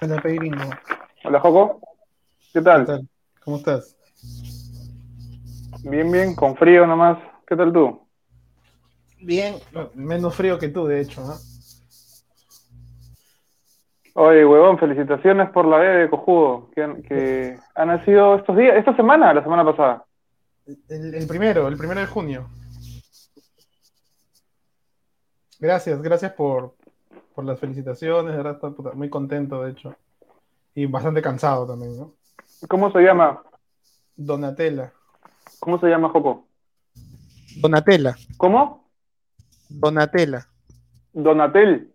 Hola, Peirino. Hola, Joco. ¿Qué tal? ¿Qué tal? ¿Cómo estás? Bien, bien, con frío nomás. ¿Qué tal tú? Bien, menos frío que tú, de hecho, ¿no? Oye, huevón, felicitaciones por la B de Cojudo, que, han- que ha nacido estos días, esta semana, la semana pasada. El, el primero, el primero de junio. Gracias, gracias por, por las felicitaciones, de verdad, puta, muy contento, de hecho. Y bastante cansado también, ¿no? ¿Cómo se llama? Donatella. ¿Cómo se llama, Joco? Donatella. ¿Cómo? Donatella. Donatel.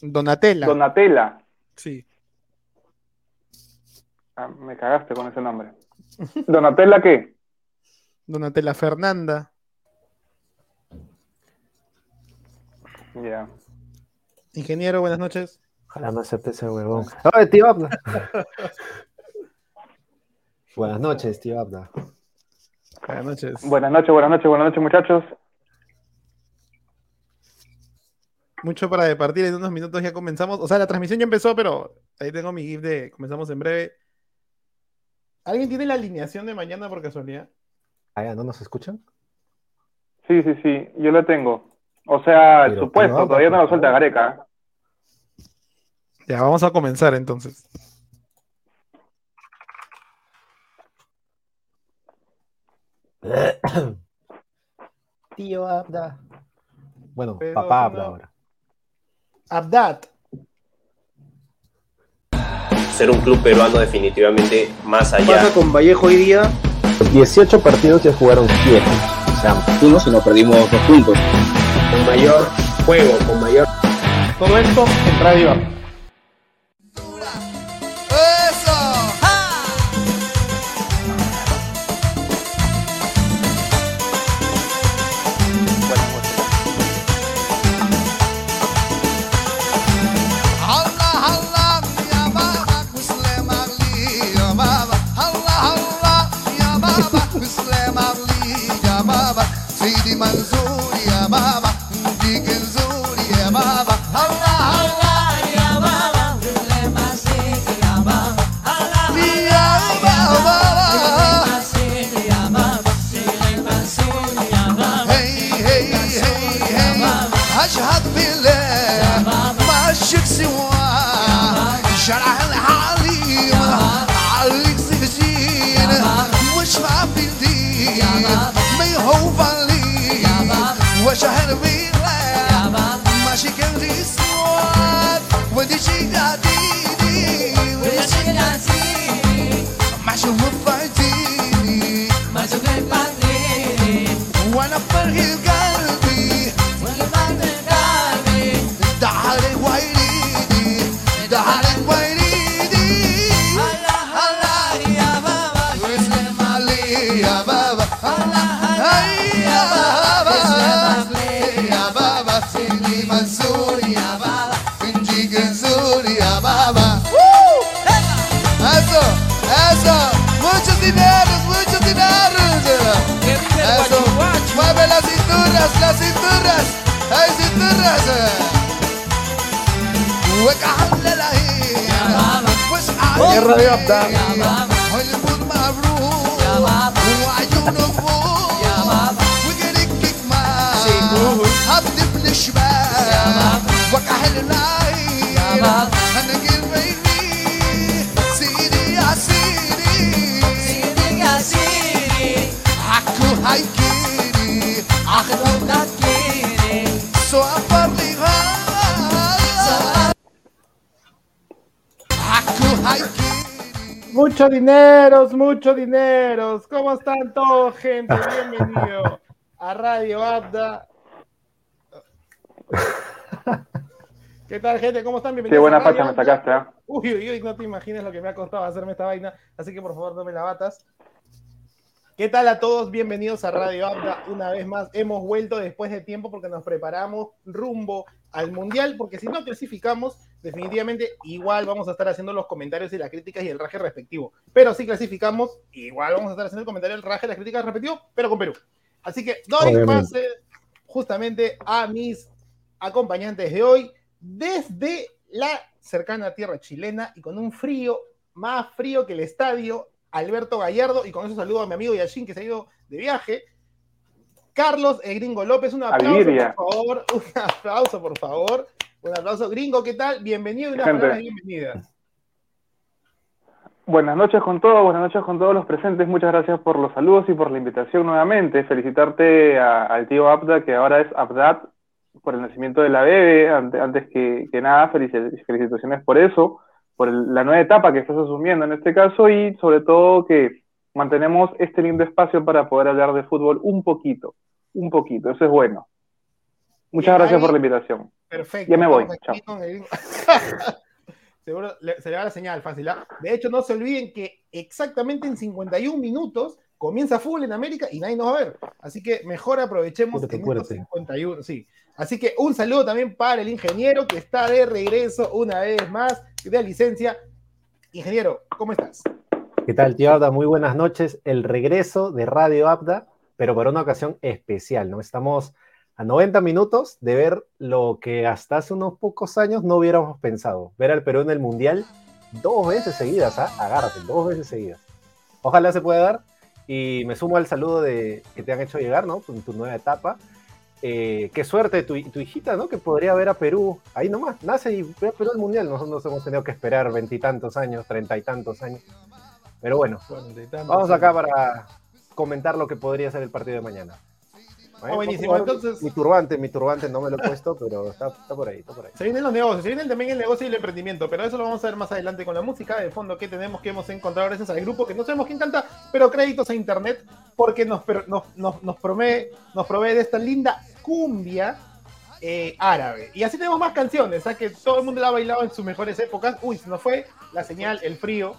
Donatella. Donatella. sí. Ah, me cagaste con ese nombre. ¿Donatella qué? Donatella Fernanda. Ya. Ingeniero, buenas noches. Ojalá no acepte ese huevón. ¡Oye, tío Abda! Buenas noches, tío Abda. Buenas noches. Buenas noches, buenas noches, buenas noches, muchachos. Mucho para departir en unos minutos ya comenzamos. O sea, la transmisión ya empezó, pero ahí tengo mi GIF de comenzamos en breve. ¿Alguien tiene la alineación de mañana por casualidad? Ah, ya, ¿no nos escuchan? Sí, sí, sí, yo lo tengo. O sea, el Pero, supuesto, todavía no lo suelta. Gareca. Ya, vamos a comenzar entonces. Tío Abda. Bueno, Pero papá habla no- ahora. Abdat. ser un club peruano definitivamente más allá. pasa con Vallejo hoy día? 18 partidos ya jugaron 7. O sea, Uno, si nos perdimos dos puntos. Con mayor juego, con mayor Todo esto en Radio وجعان للعين يا بابا. وسقع الرياض ده مبروك. يا بابا. وعيونه بوك يا بابا. وجريك شباب. يا العين يا Muchos dineros, muchos dineros. ¿Cómo están todos, gente? Bienvenido a Radio Abda. ¿Qué tal, gente? ¿Cómo están? Qué Bienvenidos buena a Radio facha me sacaste, ¿ah? Uy, uy, uy, no te imaginas lo que me ha costado hacerme esta vaina, así que por favor no me la batas. ¿Qué tal a todos? Bienvenidos a Radio Abda. Una vez más, hemos vuelto después de tiempo porque nos preparamos rumbo al Mundial, porque si no clasificamos, definitivamente igual vamos a estar haciendo los comentarios y las críticas y el raje respectivo. Pero si clasificamos, igual vamos a estar haciendo el comentario, el raje y las críticas respectivo, pero con Perú. Así que doy pase justamente a mis acompañantes de hoy desde la cercana tierra chilena y con un frío más frío que el estadio, Alberto Gallardo, y con eso saludo a mi amigo Yashin que se ha ido de viaje. Carlos el Gringo López, un aplauso Aliria. por favor, un aplauso por favor, un aplauso Gringo, ¿qué tal? Bienvenido y una bienvenida. Buenas noches con todos, buenas noches con todos los presentes. Muchas gracias por los saludos y por la invitación nuevamente. Felicitarte a- al tío Abda, que ahora es Abdat, por el nacimiento de la bebé. Ante- Antes que, que nada, felici- felicitaciones por eso, por el- la nueva etapa que estás asumiendo en este caso y sobre todo que mantenemos este lindo espacio para poder hablar de fútbol un poquito, un poquito. Eso es bueno. Muchas gracias por la invitación. Perfecto. Ya me voy, el- Seguro le- se le va la señal fácil. ¿ah? De hecho, no se olviden que exactamente en 51 minutos comienza fútbol en América y nadie nos va a ver. Así que mejor aprovechemos en estos fuerte. 51. Sí. Así que un saludo también para el ingeniero que está de regreso una vez más de licencia. Ingeniero, ¿cómo estás? ¿Qué tal, tío Abda? Muy buenas noches. El regreso de Radio Abda, pero para una ocasión especial, ¿no? Estamos a 90 minutos de ver lo que hasta hace unos pocos años no hubiéramos pensado. Ver al Perú en el Mundial dos veces seguidas, ¿ah? Agárrate, dos veces seguidas. Ojalá se pueda dar. Y me sumo al saludo de, que te han hecho llegar, ¿no? En tu nueva etapa. Eh, qué suerte tu, tu hijita, ¿no? Que podría ver a Perú ahí nomás. Nace y ve a Perú al Mundial. Nosotros hemos tenido que esperar veintitantos años, treinta y tantos años. Pero bueno, Vamos acá para comentar lo que podría ser el partido de mañana. Ah, buenísimo, entonces- Mi turbante, mi turbante no me lo he puesto, pero está, está por ahí, está por ahí. Se vienen los negocios, se vienen también el negocio y el emprendimiento, pero eso lo vamos a ver más adelante con la música de fondo que tenemos que hemos encontrado gracias al grupo que no sabemos quién canta, pero créditos a internet porque nos, nos, nos, nos, provee, nos provee de esta linda cumbia eh, árabe. Y así tenemos más canciones, ¿sabes? que todo el mundo la ha bailado en sus mejores épocas. Uy, se nos fue la señal, el frío.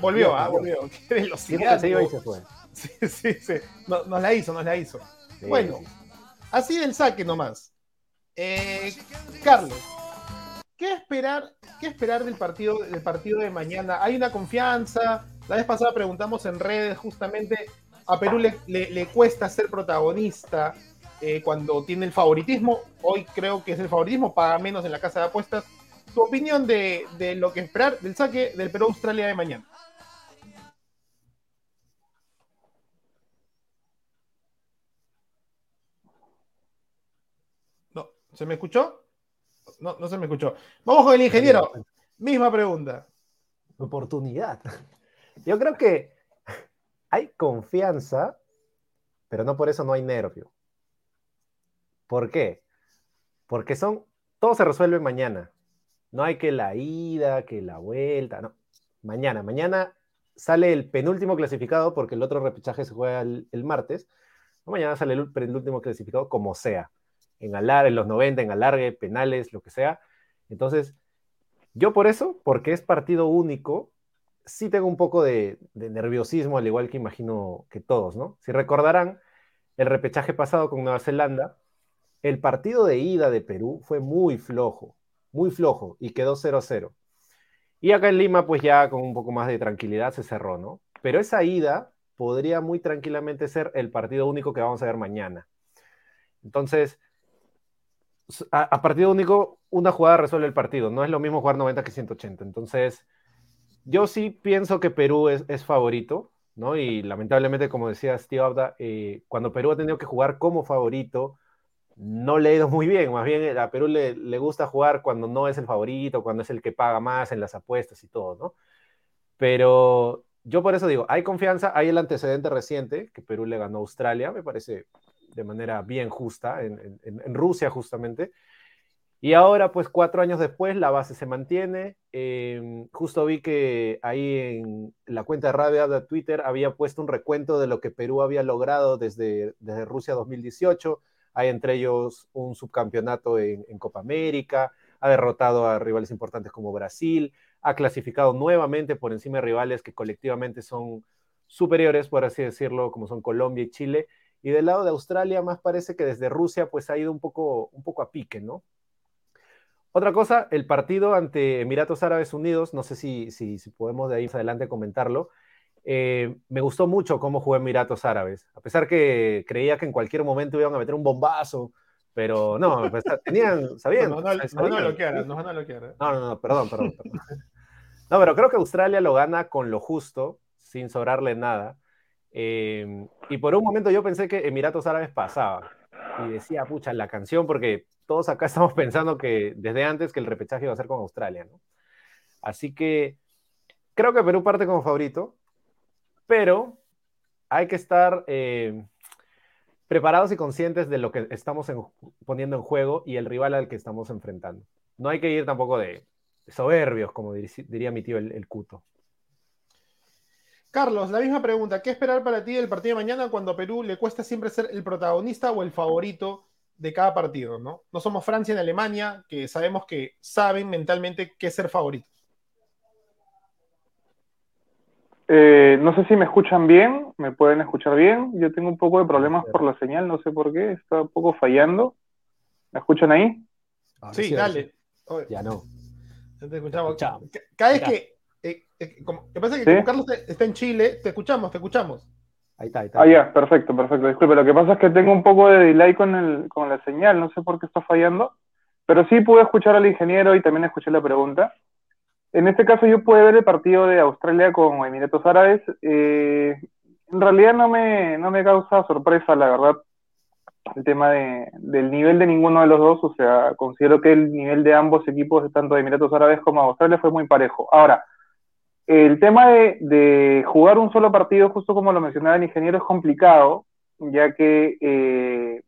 Volvió, ah, volvió. Qué velocidad. que se iba y ¿no? se fue. Sí, sí, sí. No- nos la hizo, nos la hizo. Sí, Bueno, sí. así del saque nomás. Eh, Carlos, ¿qué esperar, ¿qué esperar del partido, del partido de mañana? ¿Hay una confianza? La vez pasada preguntamos en redes justamente, a Perú le, le- le cuesta ser protagonista eh, cuando tiene el favoritismo. Hoy creo que es el favoritismo, paga menos en la casa de apuestas. Tu opinión de, de lo que esperar del saque del Perú-Australia de mañana. No, ¿se me escuchó? No, no se me escuchó. Vamos con el ingeniero. Misma pregunta. Oportunidad. Yo creo que hay confianza, pero no por eso no hay nervio. ¿Por qué? Porque son, todo se resuelve mañana. No hay que la ida, que la vuelta, no. Mañana, mañana sale el penúltimo clasificado porque el otro repechaje se juega el, el martes. Mañana sale el penúltimo clasificado como sea. En alar, en los 90, en alargue, penales, lo que sea. Entonces, yo por eso, porque es partido único, sí tengo un poco de, de nerviosismo, al igual que imagino que todos, ¿no? Si recordarán, el repechaje pasado con Nueva Zelanda, el partido de ida de Perú fue muy flojo, muy flojo, y quedó 0-0. Y acá en Lima, pues ya con un poco más de tranquilidad se cerró, ¿no? Pero esa ida podría muy tranquilamente ser el partido único que vamos a ver mañana. Entonces, a, a partido único, una jugada resuelve el partido. No es lo mismo jugar 90 que 180. Entonces, yo sí pienso que Perú es, favorito, ¿no? Y lamentablemente, como decía Steve Abda, eh, cuando Perú ha tenido que jugar como favorito, no le ha ido muy bien. Más bien, a Perú le, le gusta jugar cuando no es el favorito, cuando es el que paga más en las apuestas y todo, ¿no? Pero yo por eso digo, hay confianza, hay el antecedente reciente que Perú le ganó a Australia, me parece de manera bien justa, en, Rusia justamente. Y ahora, pues cuatro años después, la base se mantiene. Eh, justo vi que ahí en la cuenta de Radio de Twitter había puesto un recuento de lo que Perú había logrado desde, desde Rusia 2018. Hay entre ellos un subcampeonato en, en Copa América, ha derrotado a rivales importantes como Brasil, ha clasificado nuevamente por encima de rivales que colectivamente son superiores, por así decirlo, como son Colombia y Chile. Y del lado de Australia, más parece que desde Rusia, pues ha ido un poco, un poco a pique, ¿no? Otra cosa, el partido ante Emiratos Árabes Unidos, no sé si, si, si podemos de ahí más adelante comentarlo, eh, me gustó mucho cómo jugó Emiratos Árabes, a pesar que creía que en cualquier momento iban a meter un bombazo, pero no, pues, tenían, sabían. No, no, no, sabían. no lo no bloquear. ¿eh? No, no, no, perdón, perdón, perdón. No, pero creo que Australia lo gana con lo justo, sin sobrarle nada. Eh, y por un momento yo pensé que Emiratos Árabes pasaba. Y decía, pucha, la canción, porque todos acá estamos pensando que desde antes que el repechaje iba a ser con Australia. Así que creo que Perú parte como favorito, pero hay que estar eh, preparados y conscientes de lo que estamos en- poniendo en juego y el rival al que estamos enfrentando. No hay que ir tampoco de soberbios, como dir- diría mi tío el Cuto. Carlos, la misma pregunta. ¿Qué esperar para ti del partido de mañana cuando a Perú le cuesta siempre ser el protagonista o el favorito de cada partido? No, no somos Francia en Alemania, que sabemos que saben mentalmente qué ser favorito. Eh, no sé si me escuchan bien, me pueden escuchar bien. Yo tengo un poco de problemas por la señal, no sé por qué, está un poco fallando. ¿Me escuchan ahí? Ahora Sí, dale. Ya no. ya te escuchamos. Escuchamos. Ca- Cada vez que. Eh, eh, como, que pasa es que ¿Sí? como Carlos está en Chile, te escuchamos, te escuchamos. Ahí está, ahí está. Ah, ya, perfecto, perfecto. Disculpe, lo que pasa es que tengo un poco de delay con, el, con la señal, no sé por qué está fallando, pero sí pude escuchar al ingeniero y también escuché la pregunta. En este caso yo pude ver el partido de Australia con Emiratos Árabes. Eh, en realidad no me, no me causa sorpresa, la verdad, el tema de, del nivel de ninguno de los dos. O sea, considero que el nivel de ambos equipos, tanto de Emiratos Árabes como de Australia, fue muy parejo. Ahora, el tema de, de jugar un solo partido, justo como lo mencionaba el ingeniero, es complicado, ya que eh,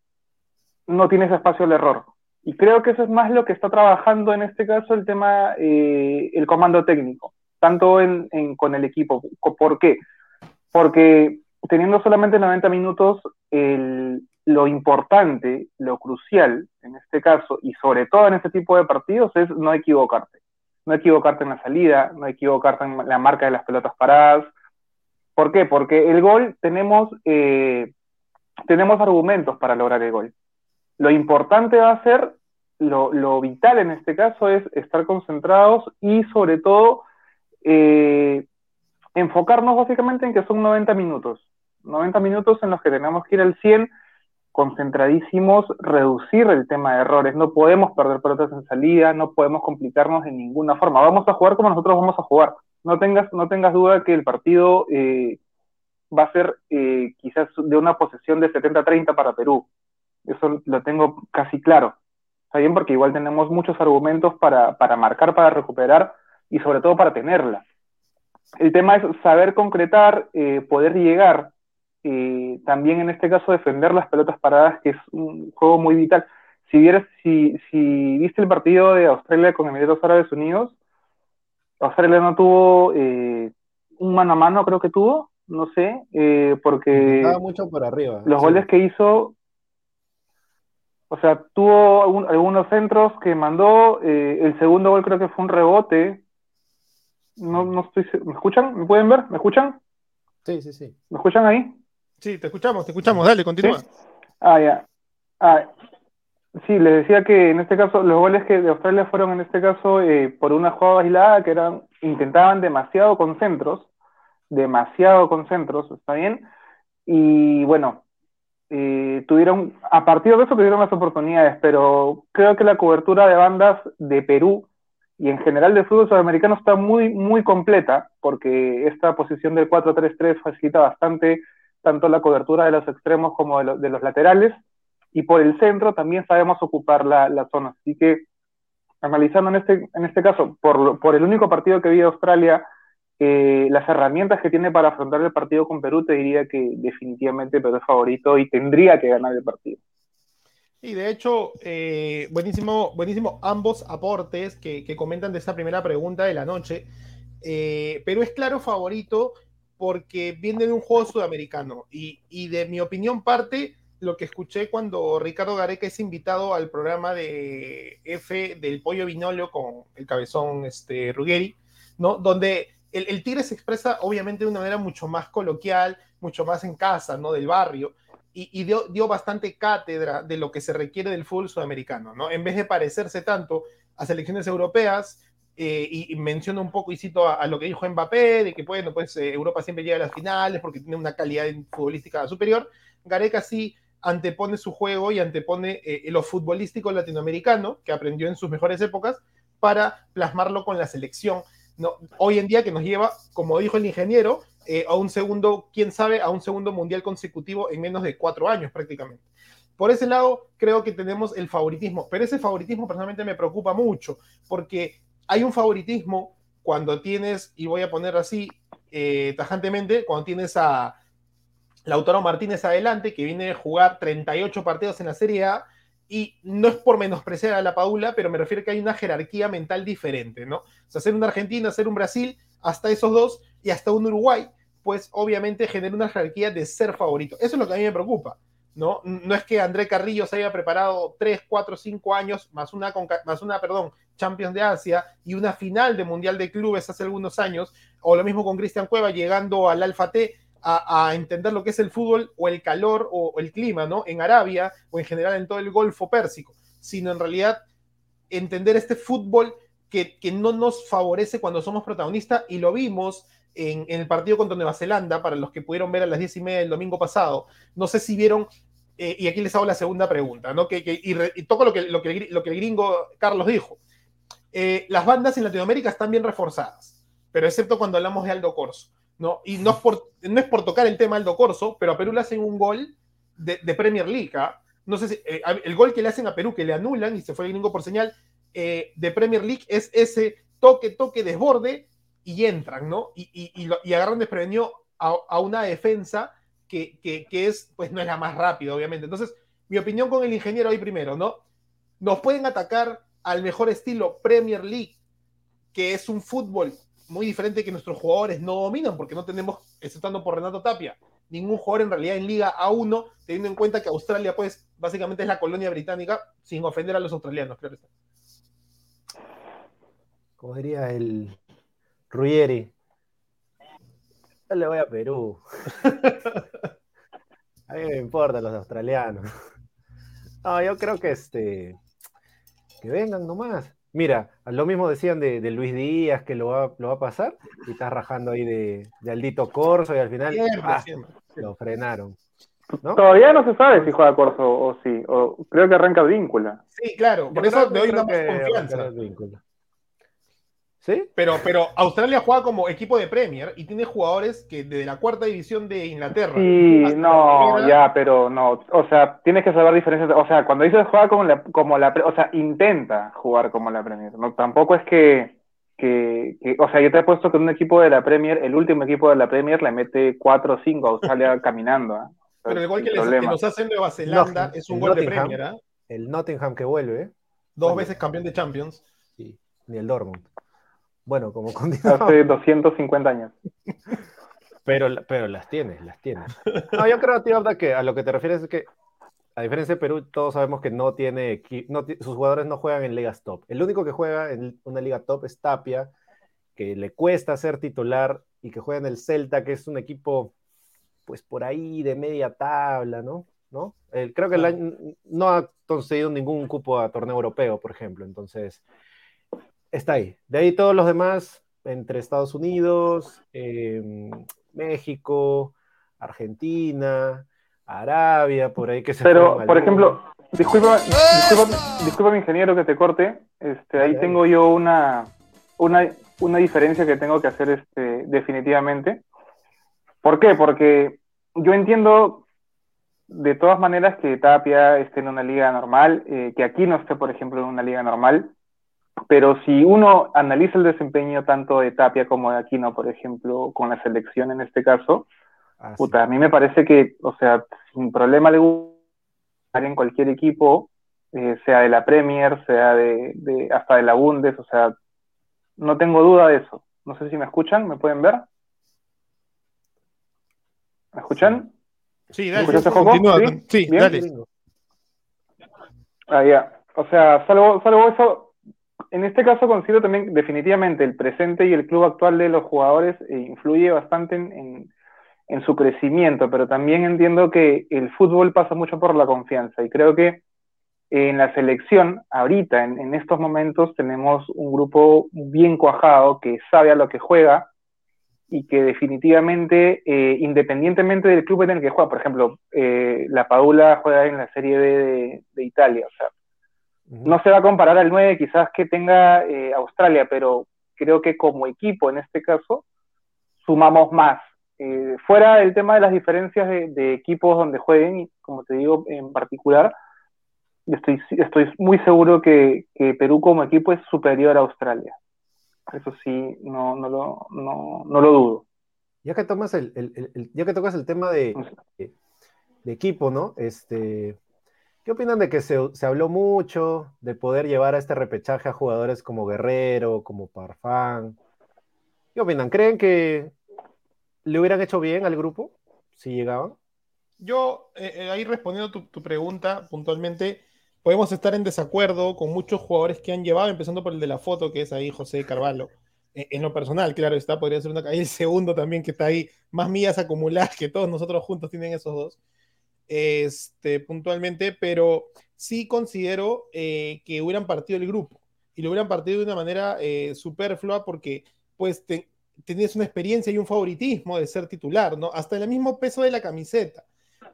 no tienes espacio al error. Y creo que eso es más lo que está trabajando en este caso el tema, eh, el comando técnico, tanto en, en- con el equipo. ¿Por qué? Porque teniendo solamente 90 minutos, el- lo importante, lo crucial en este caso, y sobre todo en este tipo de partidos, es no equivocarte. No equivocarte en la salida, no equivocarte en la marca de las pelotas paradas. ¿Por qué? Porque el gol tenemos, eh, tenemos argumentos para lograr el gol. Lo importante va a ser, lo, vital en este caso es estar concentrados y sobre todo eh, enfocarnos básicamente en que son 90 minutos. 90 minutos en los que tenemos que ir al 100 concentradísimos, reducir el tema de errores. No podemos perder pelotas en salida, no podemos complicarnos de ninguna forma. Vamos a jugar como nosotros vamos a jugar. No tengas, no tengas duda que el partido eh, va a ser eh, quizás de una posesión de 70-30 para Perú. Eso lo tengo casi claro. Está bien porque igual tenemos muchos argumentos para, para marcar, para recuperar y sobre todo para tenerla. El tema es saber concretar, eh, poder llegar, eh, también en este caso defender las pelotas paradas, que es un juego muy vital. Si, vieras, si, si viste el partido de Australia con Emiratos Árabes Unidos, Australia no tuvo eh, un mano a mano, creo que tuvo, no sé, eh, porque Estaba mucho por arriba. los sí. goles que hizo, o sea, tuvo algún- algunos centros que mandó, eh, el segundo gol creo que fue un rebote. No, no estoy, ¿me escuchan? ¿Me pueden ver? ¿Me escuchan? Sí, sí, sí. ¿Me escuchan ahí? Sí, te escuchamos, te escuchamos, dale, continúa. Ah, ya. Ah, sí, les decía que en este caso, los goles que de Australia fueron en este caso eh, por una jugada aislada que eran, intentaban demasiado con centros, demasiado con centros, ¿está bien? Y bueno, eh, tuvieron, a partir de eso tuvieron las oportunidades, pero creo que la cobertura de bandas de Perú y en general del fútbol sudamericano está muy, muy completa, porque esta posición del 4-3-3 facilita bastante tanto la cobertura de los extremos como de, lo- de los laterales, y por el centro también sabemos ocupar la, la zona. Así que, analizando en este, en este caso, por, por el único partido que vi de Australia, eh, las herramientas que tiene para afrontar el partido con Perú, te diría que definitivamente Perú es favorito y tendría que ganar el partido. Y de hecho, eh, buenísimo, buenísimo ambos aportes que, comentan de esta primera pregunta de la noche. Eh, Perú es claro favorito porque viene de un juego sudamericano y, de mi opinión parte lo que escuché cuando Ricardo Gareca es invitado al programa de F del Pollo Vinolio con el cabezón este, Ruggeri, ¿no? Donde el, Tigre se expresa obviamente de una manera mucho más coloquial, mucho más en casa, ¿no? Del barrio. Y, y dio, dio bastante cátedra de lo que se requiere del fútbol sudamericano, ¿no? En vez de parecerse tanto a selecciones europeas, eh, y, y menciona un poco y cito a, a lo que dijo Mbappé, de que bueno, pues eh, Europa siempre llega a las finales porque tiene una calidad futbolística superior. Gareca sí antepone su juego y antepone eh, lo futbolístico latinoamericano, que aprendió en sus mejores épocas, para plasmarlo con la selección. No, hoy en día que nos lleva, como dijo el ingeniero, eh, a un segundo, quién sabe, a un segundo mundial consecutivo en menos de cuatro años prácticamente. Por ese lado, creo que tenemos el favoritismo, pero ese favoritismo personalmente me preocupa mucho, porque hay un favoritismo cuando tienes, y voy a poner así eh, tajantemente, cuando tienes a Lautaro Martínez adelante, que viene a jugar 38 partidos en la Serie A, y no es por menospreciar a la Paula, pero me refiero que hay una jerarquía mental diferente, ¿no? O sea, ser un Argentina, ser un Brasil, hasta esos dos, y hasta un Uruguay, pues obviamente genera una jerarquía de ser favorito. Eso es lo que a mí me preocupa. ¿No? No es que André Carrillo se haya preparado 3, 4, 5 años, más una, más una, perdón, Champions de Asia y una final de Mundial de Clubes hace algunos años, o lo mismo con Cristian Cueva llegando al Alfa T a, entender lo que es el fútbol o el calor o, o el clima, ¿no? En Arabia o en general en todo el Golfo Pérsico, sino en realidad entender este fútbol que, que no nos favorece cuando somos protagonistas y lo vimos en, en, el partido contra Nueva Zelanda, para los que pudieron ver a las diez y media del domingo pasado. No sé si vieron, eh, y aquí les hago la segunda pregunta, ¿no? Que, que, y, re, y, toco lo que, lo, que, lo que el gringo Carlos dijo. Eh, las bandas en Latinoamérica están bien reforzadas, pero excepto cuando hablamos de Aldo Corso. ¿no? Y no es, por, no es por tocar el tema Aldo Corso, pero a Perú le hacen un gol de, de Premier League. ¿eh? No sé si, eh, el gol que le hacen a Perú, que le anulan y se fue el gringo por señal, eh, de Premier League es ese toque, toque, desborde y entran, ¿no? Y, y, y, agarran desprevenido a, a, una defensa que, que, que, es, pues no es la más rápida, obviamente. Entonces, mi opinión con el ingeniero ahí primero, ¿no? Nos pueden atacar al mejor estilo Premier League, que es un fútbol muy diferente que nuestros jugadores no dominan, porque no tenemos, exceptando por Renato Tapia, ningún jugador en realidad en Liga A1, teniendo en cuenta que Australia, pues, básicamente es la colonia británica, sin ofender a los australianos, claro está. Como diría el Ruggeri, yo le voy a Perú. a mí me importan los australianos. No, yo creo que este que vengan nomás. Mira, lo mismo decían de, de Luis Díaz que lo va, lo va, a pasar y estás rajando ahí de, de Aldito Corso y al final siempre, ah, siempre. lo frenaron. ¿no? Todavía no se sabe si juega Corso o sí, o creo que arranca víncula. Sí, claro, por yo eso le doy una más confianza. ¿Sí? Pero, pero Australia juega como equipo de Premier y tiene jugadores que desde la cuarta división de Inglaterra. Sí, no, primera... ya, pero no. O sea, tienes que saber diferencias. O sea, cuando dices juega como la, como la. O sea, intenta jugar como la Premier. No, tampoco es que, que, que. O sea, yo te he puesto que un equipo de la Premier, el último equipo de la Premier, le mete 4 o 5 a Australia caminando. ¿eh? Pero el gol que, les, que, nos hace Nueva Zelanda no, es un gol Nottingham, de Premier. ¿eh? El Nottingham que vuelve. Dos bueno. veces campeón de Champions. Sí, ni el Dortmund. Bueno, como Hace 250 años. Pero, pero las tienes, las tienes. No, yo creo, tío, que a lo que te refieres es que, a diferencia de Perú, todos sabemos que no tiene, no, sus jugadores no juegan en ligas top. El único que juega en una liga top es Tapia, que le cuesta ser titular y que juega en el Celta, que es un equipo, pues por ahí de media tabla, ¿no? ¿No? Eh, creo que el año, no ha conseguido ningún cupo a torneo europeo, por ejemplo. Entonces, está ahí. De ahí todos los demás, entre Estados Unidos, eh, México, Argentina, Arabia, por ahí que se Pero, por ejemplo, disculpa, disculpa, disculpa, mi ingeniero que te corte, este, ahí tengo yo una, una, una diferencia que tengo que hacer este, definitivamente. ¿Por qué? Porque yo entiendo de todas maneras que Tapia esté en una liga normal, eh, que aquí no esté, por ejemplo, en una liga normal, pero si uno analiza el desempeño tanto de Tapia como de Aquino, por ejemplo, con la selección en este caso, ah, puta, sí. a mí me parece que, o sea, sin problema le gusta en cualquier equipo, eh, sea de la Premier, sea de, de, hasta de la Bundes, o sea, no tengo duda de eso. No sé si me escuchan, ¿me pueden ver? ¿Me escuchan? Sí, dale. ¿Escuchaste, Joco? Continúa. ¿Sí? Sí, dale. Ah, ya. O sea, salvo, salvo eso, en este caso considero también definitivamente el presente y el club actual de los jugadores eh, influye bastante en, su crecimiento, pero también entiendo que el fútbol pasa mucho por la confianza y creo que en la selección, ahorita, en, en estos momentos, tenemos un grupo bien cuajado que sabe a lo que juega y que definitivamente, eh, independientemente del club en el que juega, por ejemplo, eh, la Padula juega en la Serie B de, Italia, o sea. No se va a comparar al 9 quizás que tenga eh, Australia, pero creo que como equipo en este caso sumamos más. Eh, fuera el tema de las diferencias de, de equipos donde jueguen, y como te digo en particular, estoy, estoy muy seguro que, que Perú como equipo es superior a Australia. Eso sí, no, no, lo, no, no lo dudo. Ya que tomas el, el- ya que tocas el tema de, sé. de equipo, ¿no? Este, ¿qué opinan de que se, se habló mucho de poder llevar a este repechaje a jugadores como Guerrero, como Parfán? ¿Qué opinan? ¿Creen que le hubieran hecho bien al grupo si llegaban? Yo, eh, eh, ahí respondiendo tu, pregunta puntualmente, podemos estar en desacuerdo con muchos jugadores que han llevado, empezando por el de la foto, que es ahí José Carvalho. Eh, en lo personal, claro está, podría ser una. Ahí el segundo también que está ahí, más millas acumuladas que todos nosotros juntos tienen esos dos. Este, puntualmente, pero sí considero eh, que hubieran partido el grupo y lo hubieran partido de una manera eh, superflua porque, pues, te- tenías una experiencia y un favoritismo de ser titular, ¿no? Hasta el mismo peso de la camiseta.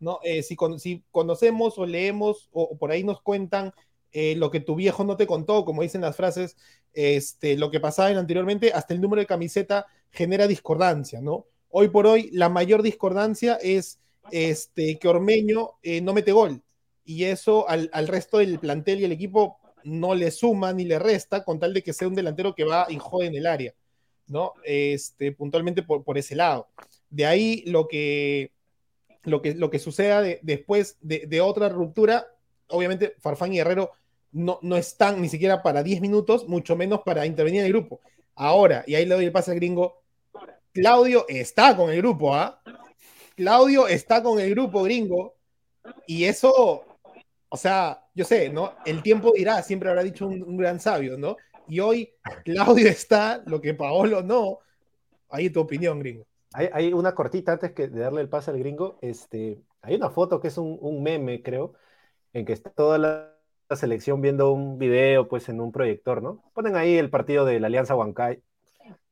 ¿no? Eh, si, con- si conocemos o leemos o, o por ahí nos cuentan eh, lo que tu viejo no te contó, como dicen las frases, este, lo que pasaba en anteriormente, hasta el número de camiseta genera discordancia, ¿no? Hoy por hoy la mayor discordancia es este, que Ormeño eh, no mete gol y eso al, al resto del plantel y el equipo no le suma ni le resta con tal de que sea un delantero que va y jode en el área, ¿no? Este, puntualmente por, por ese lado. De ahí lo que, lo que, lo que suceda de- después de, otra ruptura, obviamente Farfán y Herrero no, no están ni siquiera para 10 minutos, mucho menos para intervenir en el grupo. Ahora, y ahí le doy el pase al gringo, Claudio está con el grupo, ¿ah? Claudio está con el grupo gringo, y eso, o sea, yo sé, ¿no? El tiempo dirá, siempre habrá dicho un, gran sabio, ¿no? Y hoy Claudio está, lo que Paolo no. Ahí tu opinión, gringo. Hay, una cortita antes que de darle el pase al gringo. Este, hay una foto que es un, meme, creo, en que está toda la, selección viendo un video, pues, en un proyector, ¿no? Ponen ahí el partido de la Alianza Huancay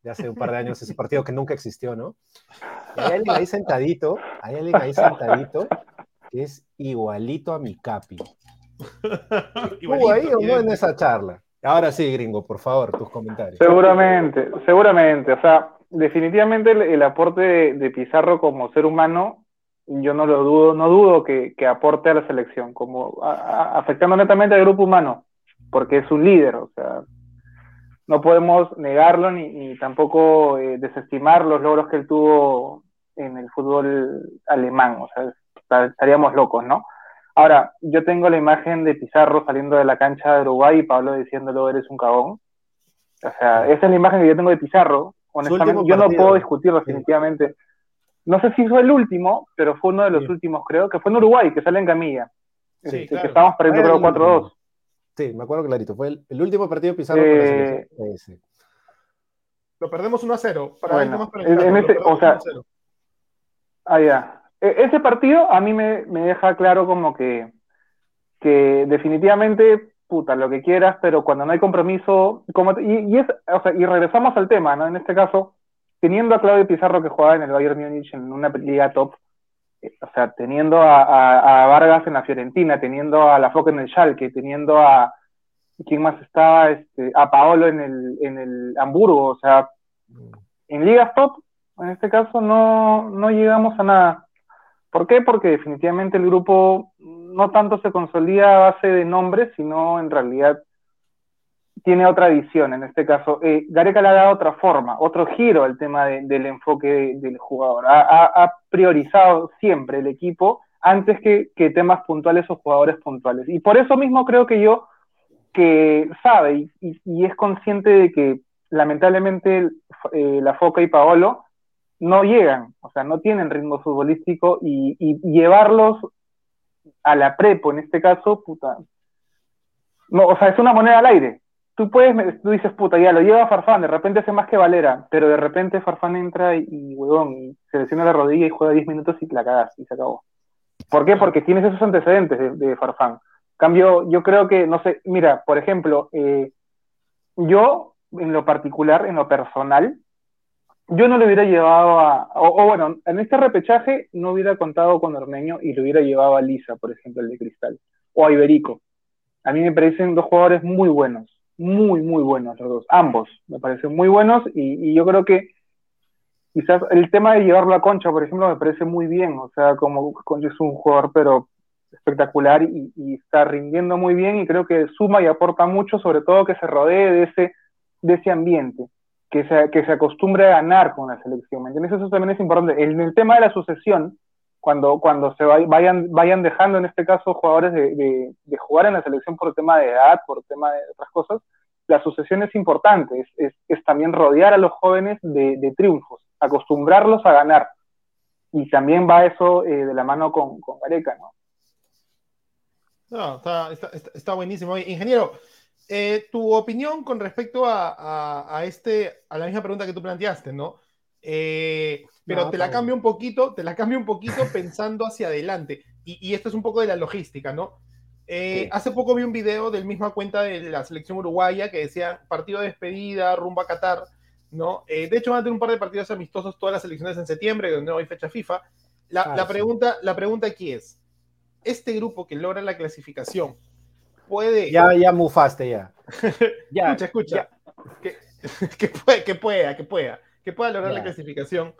de hace un par de años, ese partido que nunca existió, ¿no? Y hay alguien ahí sentadito, hay alguien ahí sentadito que es igualito a mi capi. ¿Estuvo ahí o no en esa charla? Ahora sí, gringo, por favor, tus comentarios. Seguramente, seguramente. O sea, definitivamente el, el aporte de, de Pizarro como ser humano, yo no lo dudo, no dudo que, que aporte a la selección, como a- a- afectando netamente al grupo humano, porque es un líder, o sea, no podemos negarlo ni, ni tampoco eh, desestimar los logros que él tuvo en el fútbol alemán, o sea, estaríamos locos, ¿no? Ahora, yo tengo la imagen de Pizarro saliendo de la cancha de Uruguay y Pablo diciéndolo, eres un cagón. O sea, esa es la imagen que yo tengo de Pizarro. Honestamente, yo no puedo discutir definitivamente. No sé si fue el último, pero fue uno de los Sí. últimos, creo, que fue en Uruguay, que sale en camilla. Sí, Este, claro. Que estábamos perdiendo, creo, el- 4-2. Sí, me acuerdo clarito. Fue el, el último partido de Pizarro con la Eh, selección. ese. Lo perdemos 1 a 0. Para Bueno, para en- ese- o sea, 1 a 0. Ah, ya. E- ese partido a mí me, me deja claro como que, que definitivamente, puta, lo que quieras, pero cuando no hay compromiso, como y, y es, o sea, y regresamos al tema, ¿no? En este caso, teniendo a Claudio Pizarro que jugaba en el Bayern Múnich en una liga top, eh, o sea, teniendo a, a- Vargas en la Fiorentina, teniendo a La Foca en el Schalke, teniendo a, ¿quién más estaba? Este, a Paolo en el, en el Hamburgo, o sea, en ligas top, en este caso, no, no llegamos a nada. ¿Por qué? Porque definitivamente el grupo no tanto se consolida a base de nombres, sino en realidad tiene otra visión. En este caso, eh, Gareca le ha dado otra forma, otro giro al tema de- del enfoque del jugador. Ha, priorizado siempre el equipo antes que, temas puntuales o jugadores puntuales. Y por eso mismo creo que yo, que sabe y es consciente de que lamentablemente eh, la Foca y Paolo no llegan, o sea, no tienen ritmo futbolístico y, y llevarlos a la prepo, en este caso, puta. No, o sea, es una moneda al aire. Tú puedes, tú dices, puta, ya lo lleva Farfán, de repente hace más que Valera, pero de repente Farfán entra y, huevón, y se lesiona la rodilla y juega 10 minutos y la y se acabó. ¿Por qué? Porque tienes esos antecedentes de, de Farfán. Cambio, yo creo que, no sé, mira, por ejemplo, eh, yo, en lo particular, en lo personal, yo no le hubiera llevado a, o, o bueno, en este repechaje no hubiera contado con Ormeño y le hubiera llevado a Lisa, por ejemplo, el de Cristal, o a Iberico. A mí me parecen dos jugadores muy buenos, muy, muy buenos los dos, ambos, me parecen muy buenos y, y yo creo que quizás el tema de llevarlo a Concha, por ejemplo, me parece muy bien, o sea, como Concha es un jugador, pero espectacular y, y, está rindiendo muy bien y creo que suma y aporta mucho, sobre todo que se rodee de ese, de ese ambiente, que se, que se acostumbre a ganar con la selección, ¿me entiendes? Eso también es importante. En el tema de la sucesión, cuando, cuando se vayan, vayan dejando en este caso jugadores de, de, jugar en la selección por tema de edad, por tema de otras cosas, la sucesión es importante, es, es, también rodear a los jóvenes de, de, triunfos, acostumbrarlos a ganar. Y también va eso eh, de la mano con, con Gareca, ¿no? Está, está, está buenísimo. Ingeniero, eh, tu opinión con respecto a, a, a, este, a la misma pregunta que tú planteaste, ¿no? Eh, pero no, te la cambio un poquito, te la cambio un poquito pensando hacia adelante. Y, y, esto es un poco de la logística, ¿no? Eh, sí. Hace poco vi un video del misma cuenta de la selección uruguaya que decía partido de despedida, rumbo a Qatar, ¿no? Eh, de hecho, van a tener un par de partidos amistosos todas las selecciones en septiembre, donde no hay fecha FIFA. La, ah, la pregunta, sí. la pregunta aquí es, este grupo que logra la clasificación puede... Ya, ya mufaste ya. ya escucha, escucha. Ya. Que, que, pueda, que pueda, que pueda, que pueda lograr ya. la clasificación.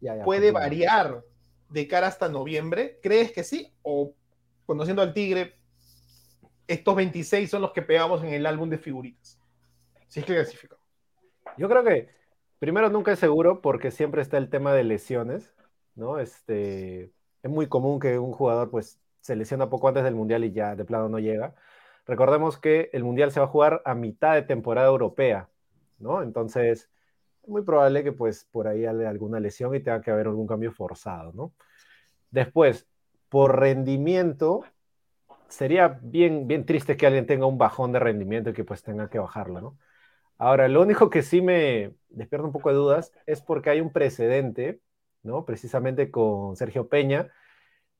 Ya, puede variar de cara hasta noviembre. ¿Crees que sí? O conociendo al Tigre, estos 26 son los que pegamos en el álbum de figuritas. Si es que clasificamos. Yo creo que primero nunca es seguro porque siempre está el tema de lesiones, ¿no? Este, es muy común que un jugador pues se lesiona poco antes del Mundial y ya de plano no llega. Recordemos que el Mundial se va a jugar a mitad de temporada europea, ¿no? Entonces, es muy probable que pues por ahí haya alguna lesión y tenga que haber algún cambio forzado, ¿no? Después, por rendimiento, sería bien, bien triste que alguien tenga un bajón de rendimiento y que pues tenga que bajarlo, ¿no? Ahora, lo único que sí me despierta un poco de dudas es porque hay un precedente, ¿no? Precisamente con Sergio Peña,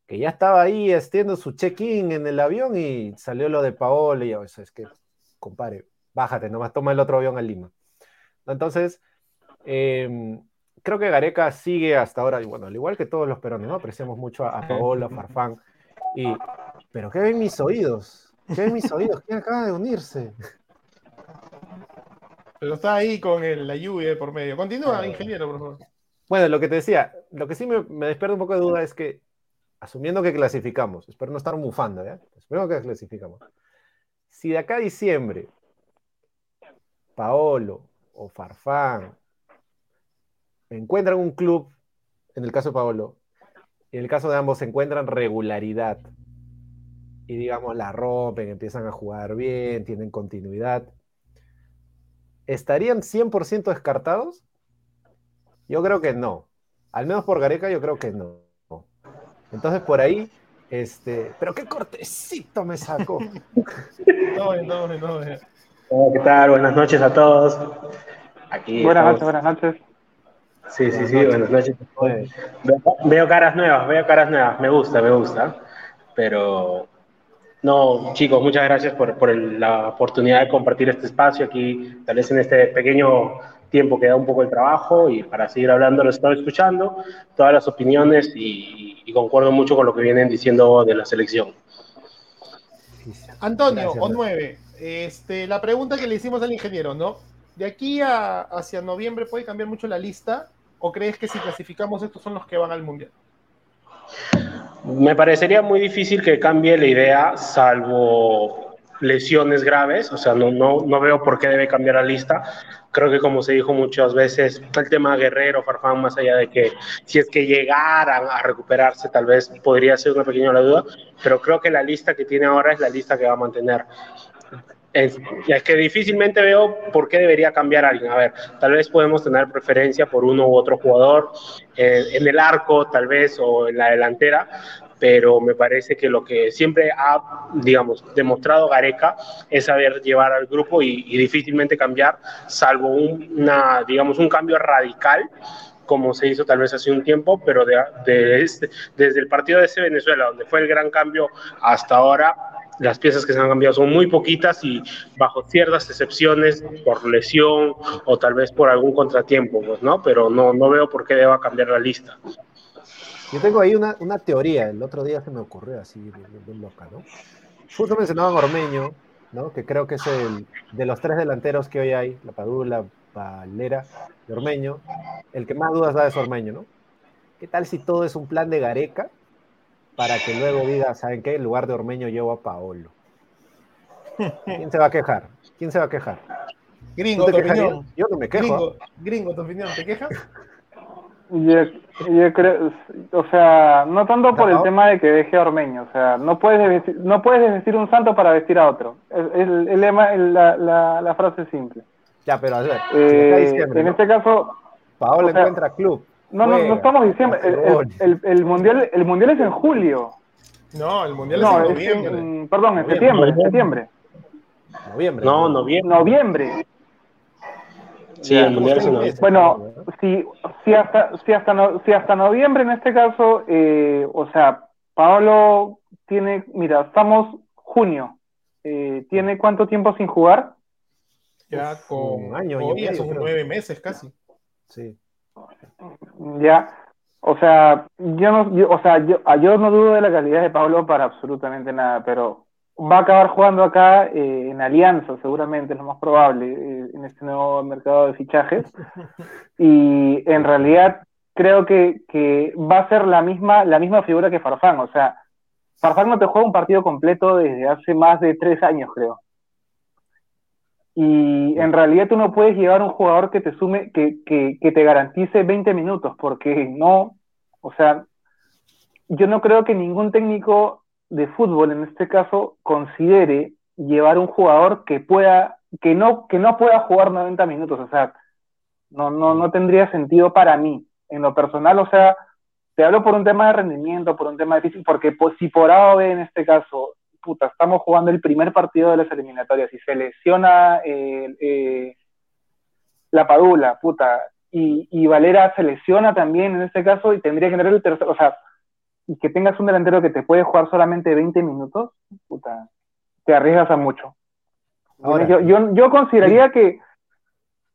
que ya estaba ahí haciendo su check-in en el avión y salió lo de Paolo y yo, eso es que, compare, bájate, nomás toma el otro avión a Lima. Entonces, eh, creo que Gareca sigue hasta ahora, y bueno, al igual que todos los perones, ¿no? Apreciamos mucho a, a Paolo, a Farfán, y, pero ¿qué ven mis oídos? ¿Qué ven mis oídos? ¿Quién acaba de unirse? Pero está ahí con el, la lluvia por medio. Continúa, ingeniero, por favor. Bueno, lo que te decía, lo que sí me, me despierta un poco de duda es que asumiendo que clasificamos, espero no estar mufando, ¿ya? Espero que clasificamos. Si de acá a diciembre, Paolo o Farfán encuentran un club, en el caso de Paolo, y en el caso de ambos se encuentran regularidad y digamos la rompen, empiezan a jugar bien, tienen continuidad, ¿estarían 100% descartados? Yo creo que no. Al menos por Gareca yo creo que no. Entonces por ahí, este, pero qué cortecito me sacó. no, no, no, Hola, ¿qué tal? Buenas noches a todos. Aquí buenas noches, buenas noches. Sí, sí, sí, buenas noches. Veo, veo caras nuevas, veo caras nuevas, me gusta, me gusta. Pero no, chicos, muchas gracias por, por el, la oportunidad de compartir este espacio aquí, tal vez en este pequeño tiempo que da un poco el trabajo y para seguir hablando lo estoy escuchando, todas las opiniones y, y concuerdo mucho con lo que vienen diciendo de la selección. Antonio, Gracias, o 9, este, la pregunta que le hicimos al ingeniero, ¿no? ¿De aquí a, hacia noviembre puede cambiar mucho la lista o crees que si clasificamos estos son los que van al Mundial? Me parecería muy difícil que cambie la idea, salvo lesiones graves, o sea, no, no, no veo por qué debe cambiar la lista. Creo que como se dijo muchas veces, el tema Guerrero, Farfán, más allá de que si es que llegaran a recuperarse, tal vez podría ser una pequeña duda, pero creo que la lista que tiene ahora es la lista que va a mantener. Es, es que difícilmente veo por qué debería cambiar alguien. A ver, tal vez podemos tener preferencia por uno u otro jugador eh, en el arco, tal vez, o en la delantera, pero me parece que lo que siempre ha, digamos, demostrado Gareca es saber llevar al grupo y, difícilmente cambiar, salvo un- una, digamos, un cambio radical como se hizo tal vez hace un tiempo, pero de este- desde el partido de ese Venezuela, donde fue el gran cambio hasta ahora, las piezas que se han cambiado son muy poquitas y bajo ciertas excepciones por lesión o tal vez por algún contratiempo, pues, ¿no? Pero no, no veo por qué deba cambiar la lista. Yo tengo ahí una, una teoría, el otro día se me ocurrió así, bien, loca, ¿no? Justo mencionaban Ormeño, ¿no? Que creo que es el de los tres delanteros que hoy hay, la Padula, Valera y Ormeño, el que más dudas da es Ormeño, ¿no? ¿Qué tal si todo es un plan de Gareca para que luego diga, ¿saben qué? En lugar de Ormeño llevo a Paolo. ¿Quién se va a quejar? ¿Quién se va a quejar? Gringo, ¿Tú tu te quejarías? opinión. Yo no me quejo. Gringo, gringo, tu opinión, ¿te quejas? Yo, yo creo, o sea, no tanto por el tema de que deje a Ormeño, o sea, no puedes desvestir, no puedes desvestir un santo para vestir a otro. Es, el, el lema, el- la, la, la frase es simple. Ya, pero a ver, Eh, en ¿no? este caso, Paolo o sea, encuentra club. No, no, no estamos diciendo, el, mundial, el mundial es en julio, No, el mundial no, es en es en- noviembre. perdón, en septiembre, en septiembre, Noviembre. No, noviembre. noviembre. Sí, el mundial es en noviembre. Bueno, si, si, hasta, si, hasta no- si hasta noviembre en este caso, eh, o sea, Paolo tiene, mira, estamos junio, eh, ¿tiene cuánto tiempo sin jugar? Ya con un año y medio, son nueve meses casi. Sí. Ya, o sea, yo no, yo- o sea, yo, ah, yo no dudo de la calidad de Pablo para absolutamente nada, pero va a acabar jugando acá eh, en Alianza, seguramente, es lo más probable, eh, en este nuevo mercado de fichajes. Y en realidad creo que, que va a ser la misma, la misma figura que Farfán, o sea, Farfán no te juega un partido completo desde hace más de tres años, creo. Y en realidad tú no puedes llevar un jugador que te sume, que, que, que te garantice 20 minutos, porque no, o sea, yo no creo que ningún técnico de fútbol en este caso considere llevar un jugador que pueda, que no, que no pueda jugar 90 minutos, o sea, no, no, no tendría sentido para mí, en lo personal, o sea, te hablo por un tema de rendimiento, por un tema difícil, porque pues, si por A o B en este caso, puta, estamos jugando el primer partido de las eliminatorias y se lesiona eh, eh, la Padula, puta, y, y Valera se lesiona también en este caso y tendría que tener el tercer, o sea, y que tengas un delantero que te puede jugar solamente 20 minutos, puta, te arriesgas a mucho. Ahora- yo, yo, yo consideraría que,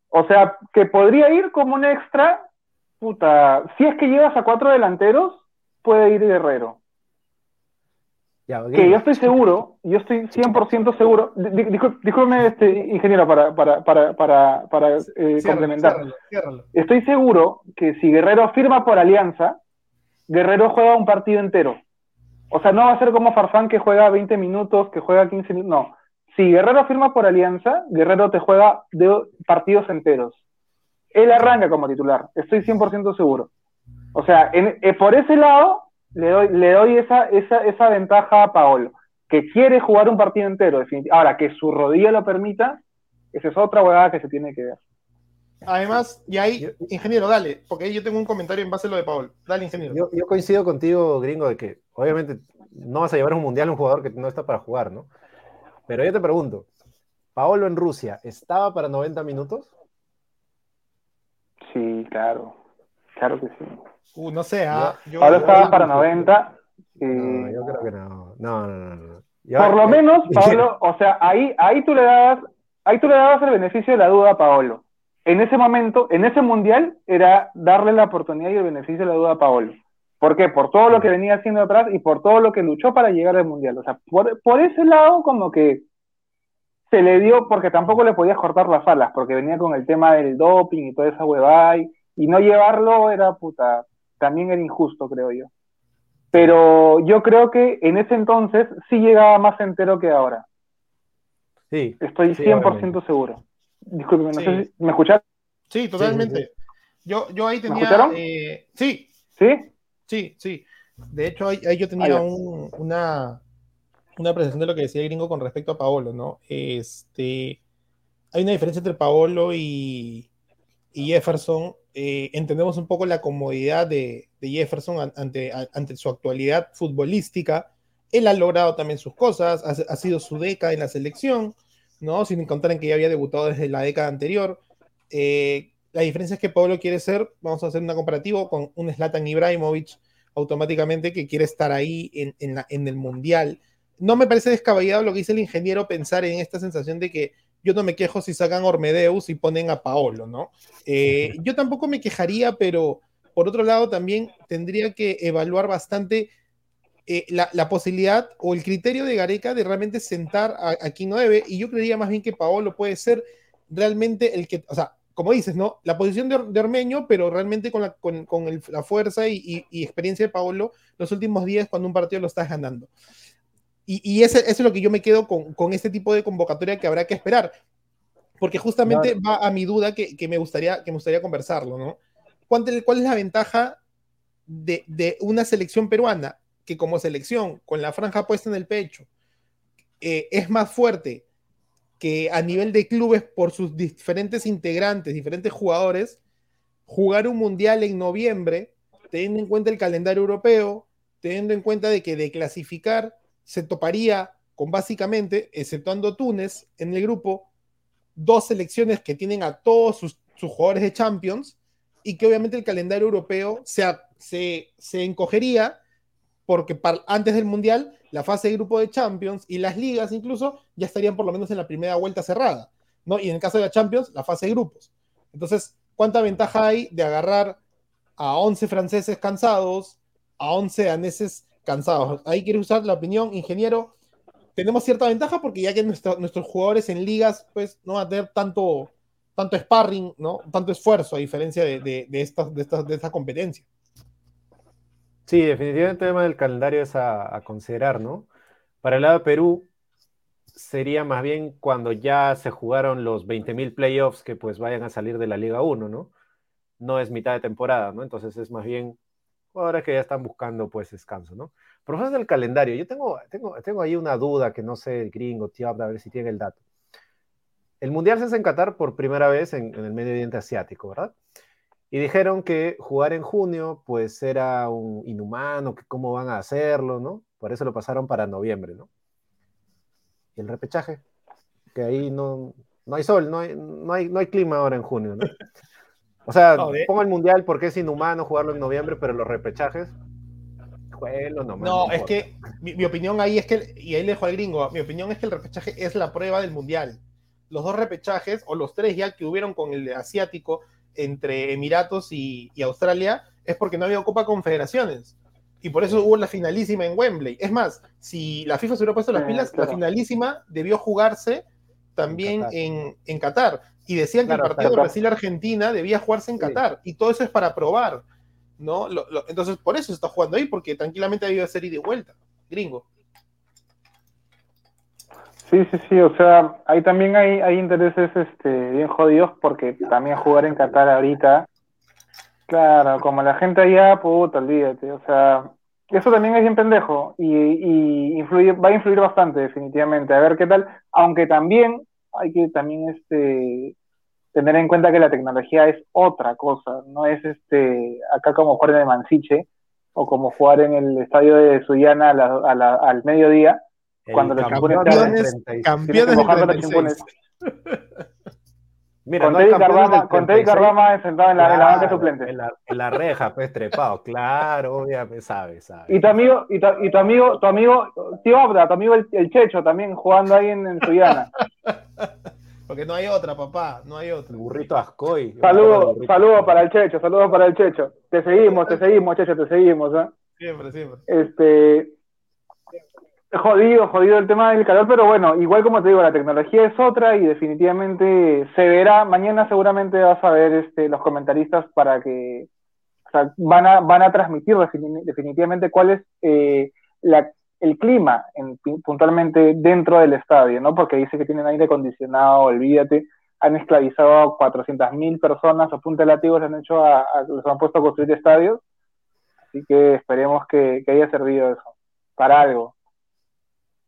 o sea, que podría ir como un extra, puta, si es que llevas a cuatro delanteros, puede ir Guerrero. Ya, Que yo estoy seguro, yo estoy 100% seguro, di- di- discul- discúlpeme, este, ingeniero, para, para, para, para, para eh, Ciérralo, complementar. ciérralo, ciérralo. Estoy seguro que si Guerrero firma por Alianza, Guerrero juega un partido entero. O sea, no va a ser como Farfán que juega 20 minutos, que juega 15 minutos. No. Si Guerrero firma por Alianza, Guerrero te juega de partidos enteros. Él arranca como titular. Estoy 100% seguro. O sea, en- eh, por ese lado, le doy, le doy esa, esa, esa ventaja a Paolo, que quiere jugar un partido entero. definitivamente. Ahora, que su rodilla lo permita, esa es otra huevada que se tiene que ver. Además, y ahí, ingeniero, dale, porque ahí yo tengo un comentario en base a lo de Paul. Dale, ingeniero. Yo, yo coincido contigo, gringo, de que obviamente no vas a llevar a un mundial a un jugador que no está para jugar, ¿no? Pero yo te pregunto, Paolo en Rusia, ¿estaba para 90 minutos? Sí, claro. Claro que sí. Uh, no sé, ah, yo- Ahora yo- estaba para 90. eh, No, yo creo que no. No, no, no. no. Yo- Por lo eh, menos, Pablo, o sea, ahí, ahí tú le dabas, ahí tú le dabas el beneficio de la duda a Paolo. En ese momento, en ese mundial, era darle la oportunidad y el beneficio de la duda a Paolo. ¿Por qué? Por todo lo que venía haciendo atrás y por todo lo que luchó para llegar al mundial. O sea, por, por ese lado, como que se le dio, porque tampoco le podías cortar las alas, porque venía con el tema del doping y toda esa huevada, y, y no llevarlo era puta, también era injusto, creo yo. Pero yo creo que en ese entonces sí llegaba más entero que ahora. Sí, Estoy Sí, 100% obviamente. seguro. Disculpe, no Sí. sé si me escucharon. Sí, totalmente. Sí, Yo, yo ahí tenía. escucharon? eh, sí, ¿Sí? sí, sí. De hecho, ahí, ahí yo tenía un- una, una apreciación de lo que decía el gringo con respecto a Paolo, ¿no? Este, hay una diferencia entre Paolo y, y Jefferson. Eh, entendemos un poco la comodidad de, Jefferson an- ante, su actualidad futbolística. Él ha logrado también sus cosas, ha, sido su década en la selección, ¿no? Sin contar en que ya había debutado desde la década anterior. Eh, la diferencia es que Pablo quiere ser, vamos a hacer una comparativo con un Zlatan Ibrahimovic automáticamente que quiere estar ahí en, en el Mundial. No me parece descabellado lo que dice el ingeniero pensar en esta sensación de que yo no me quejo si sacan Ormedeus y ponen a Paolo, ¿no? Eh, yo tampoco me quejaría, pero por otro lado también tendría que evaluar bastante eh, la, la posibilidad o el criterio de Gareca de realmente sentar a, a Kino Eve, y yo creería más bien que Paolo puede ser realmente el que, o sea, como dices, ¿no? La posición de, de Ormeño, pero realmente con la, con, con el- la fuerza y, y- y experiencia de Paolo los últimos días cuando un partido lo estás ganando. Y, y ese, eso es lo que yo me quedo con, con este tipo de convocatoria que habrá que esperar. Porque justamente va a mi duda que, que me, gustaría, que me gustaría conversarlo, ¿no? ¿Cuál, cuál es la ventaja de, de una selección peruana que como selección, con la franja puesta en el pecho, eh, es más fuerte que a nivel de clubes por sus diferentes integrantes, diferentes jugadores, jugar un mundial en noviembre, teniendo en cuenta el calendario europeo, teniendo en cuenta de que de clasificar se toparía con básicamente, exceptuando Túnez en el grupo, dos selecciones que tienen a todos sus, jugadores de Champions y que obviamente el calendario europeo se, se, encogería porque antes del Mundial la fase de grupo de Champions y las ligas incluso ya estarían por lo menos en la primera vuelta cerrada, ¿no? Y en el caso de la Champions, la fase de grupos. Entonces, ¿cuánta ventaja hay de agarrar a 11 franceses cansados, a 11 daneses cansados? Ahí quiero usar la opinión, ingeniero. Tenemos cierta ventaja porque ya que nuestro, nuestros jugadores en ligas, pues, no van a tener tanto, tanto sparring, ¿no? Tanto esfuerzo, a diferencia de, de, de, esta, de, esta, de esta competencia. Sí, definitivamente el tema del calendario es a, a, considerar, ¿no? Para el lado de Perú, sería más bien cuando ya se jugaron los 20.000 playoffs que pues vayan a salir de la Liga 1, ¿no? No es mitad de temporada, ¿no? Entonces es más bien jugadores que ya están buscando pues descanso, ¿no? Profesor del calendario, yo tengo, tengo, tengo ahí una duda que no sé, el gringo, tío, a ver si tiene el dato. El Mundial se hace en Qatar por primera vez en, en el Medio Oriente Asiático, ¿verdad? Y dijeron que jugar en junio, pues era un inhumano, que cómo van a hacerlo, ¿no? Por eso lo pasaron para noviembre, ¿no? Y el repechaje, que ahí no, no hay sol, no hay, no, hay, no hay clima ahora en junio, ¿no? O sea, no, de... pongo el mundial porque es inhumano jugarlo en noviembre, pero los repechajes, nomás. No, no es que mi, mi, opinión ahí es que, y ahí le dejo al gringo, mi opinión es que el repechaje es la prueba del mundial. Los dos repechajes, o los tres ya que hubieron con el asiático, entre Emiratos y, y, Australia es porque no había Copa Confederaciones. Y por eso hubo la finalísima en Wembley. Es más, si la FIFA se hubiera puesto las pilas, eh, claro. la finalísima debió jugarse también en, en Qatar. Y decían claro, que el partido Brasil-Argentina debía jugarse en sí. Qatar. Y todo eso es para probar. ¿no? Lo, lo, entonces, por eso se está jugando ahí, porque tranquilamente debió ser ida y vuelta. Gringo. Sí, sí, sí, o sea, ahí también hay, hay intereses este, bien jodidos porque también jugar en Qatar ahorita, claro, como la gente allá, puta, olvídate, o sea, eso también es bien pendejo y, y influye, va a influir bastante definitivamente, a ver qué tal, aunque también hay que también este, tener en cuenta que la tecnología es otra cosa, no es este acá como jugar en el Mansiche o como jugar en el estadio de Suyana a la, a la, al mediodía, cuando los campeones, Mira, con no Teddy Carbama, con Teddy Carbama sentado en la, claro, en la banca suplente. En la, en la reja, pues trepado, claro, obviamente, sabe, sabe. Y tu amigo, y tu, y tu amigo, tu amigo, tío Abda, tu amigo el, el, Checho también jugando ahí en, en Suyana. Porque no hay otra, papá, no hay otra. El burrito Ascoy. Saludos, saludos para el Checho, saludos para el Checho. Te seguimos, te seguimos, Checho, te seguimos, ¿eh? Siempre, siempre. Este, jodido, jodido el tema del calor, pero bueno, igual como te digo, la tecnología es otra y definitivamente se verá, mañana seguramente vas a ver este, los comentaristas para que o sea, van, a, van a transmitir definitivamente cuál es eh, la, el clima en, puntualmente dentro del estadio, ¿no? Porque dice que tienen aire acondicionado, olvídate, han esclavizado a 400.000 personas a punta de látigos, han hecho a, los han puesto a construir estadios, así que esperemos que haya servido eso, para algo.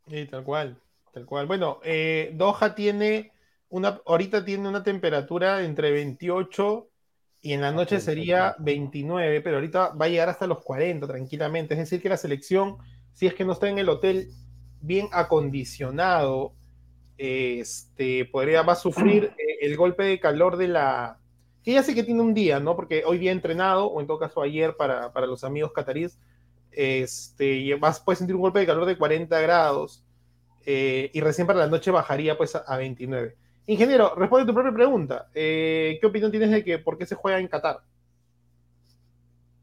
Sí, tal cual, tal cual. Bueno, eh, Doha tiene una, ahorita tiene una temperatura entre 28 y en la noche sería 29, pero ahorita va a llegar hasta los 40 tranquilamente. Es decir, que la selección, si es que no está en el hotel bien acondicionado, este, podría, va a sufrir eh, el golpe de calor de la... Que ya sé que tiene un día, ¿no? Porque hoy día entrenado, o en todo caso ayer para, para los amigos cataríes, este, y vas, puedes sentir un golpe de calor de 40 grados eh, y recién para la noche bajaría pues a, a 29. Ingeniero, responde tu propia pregunta. Eh, ¿Qué opinión tienes de que por qué se juega en Qatar?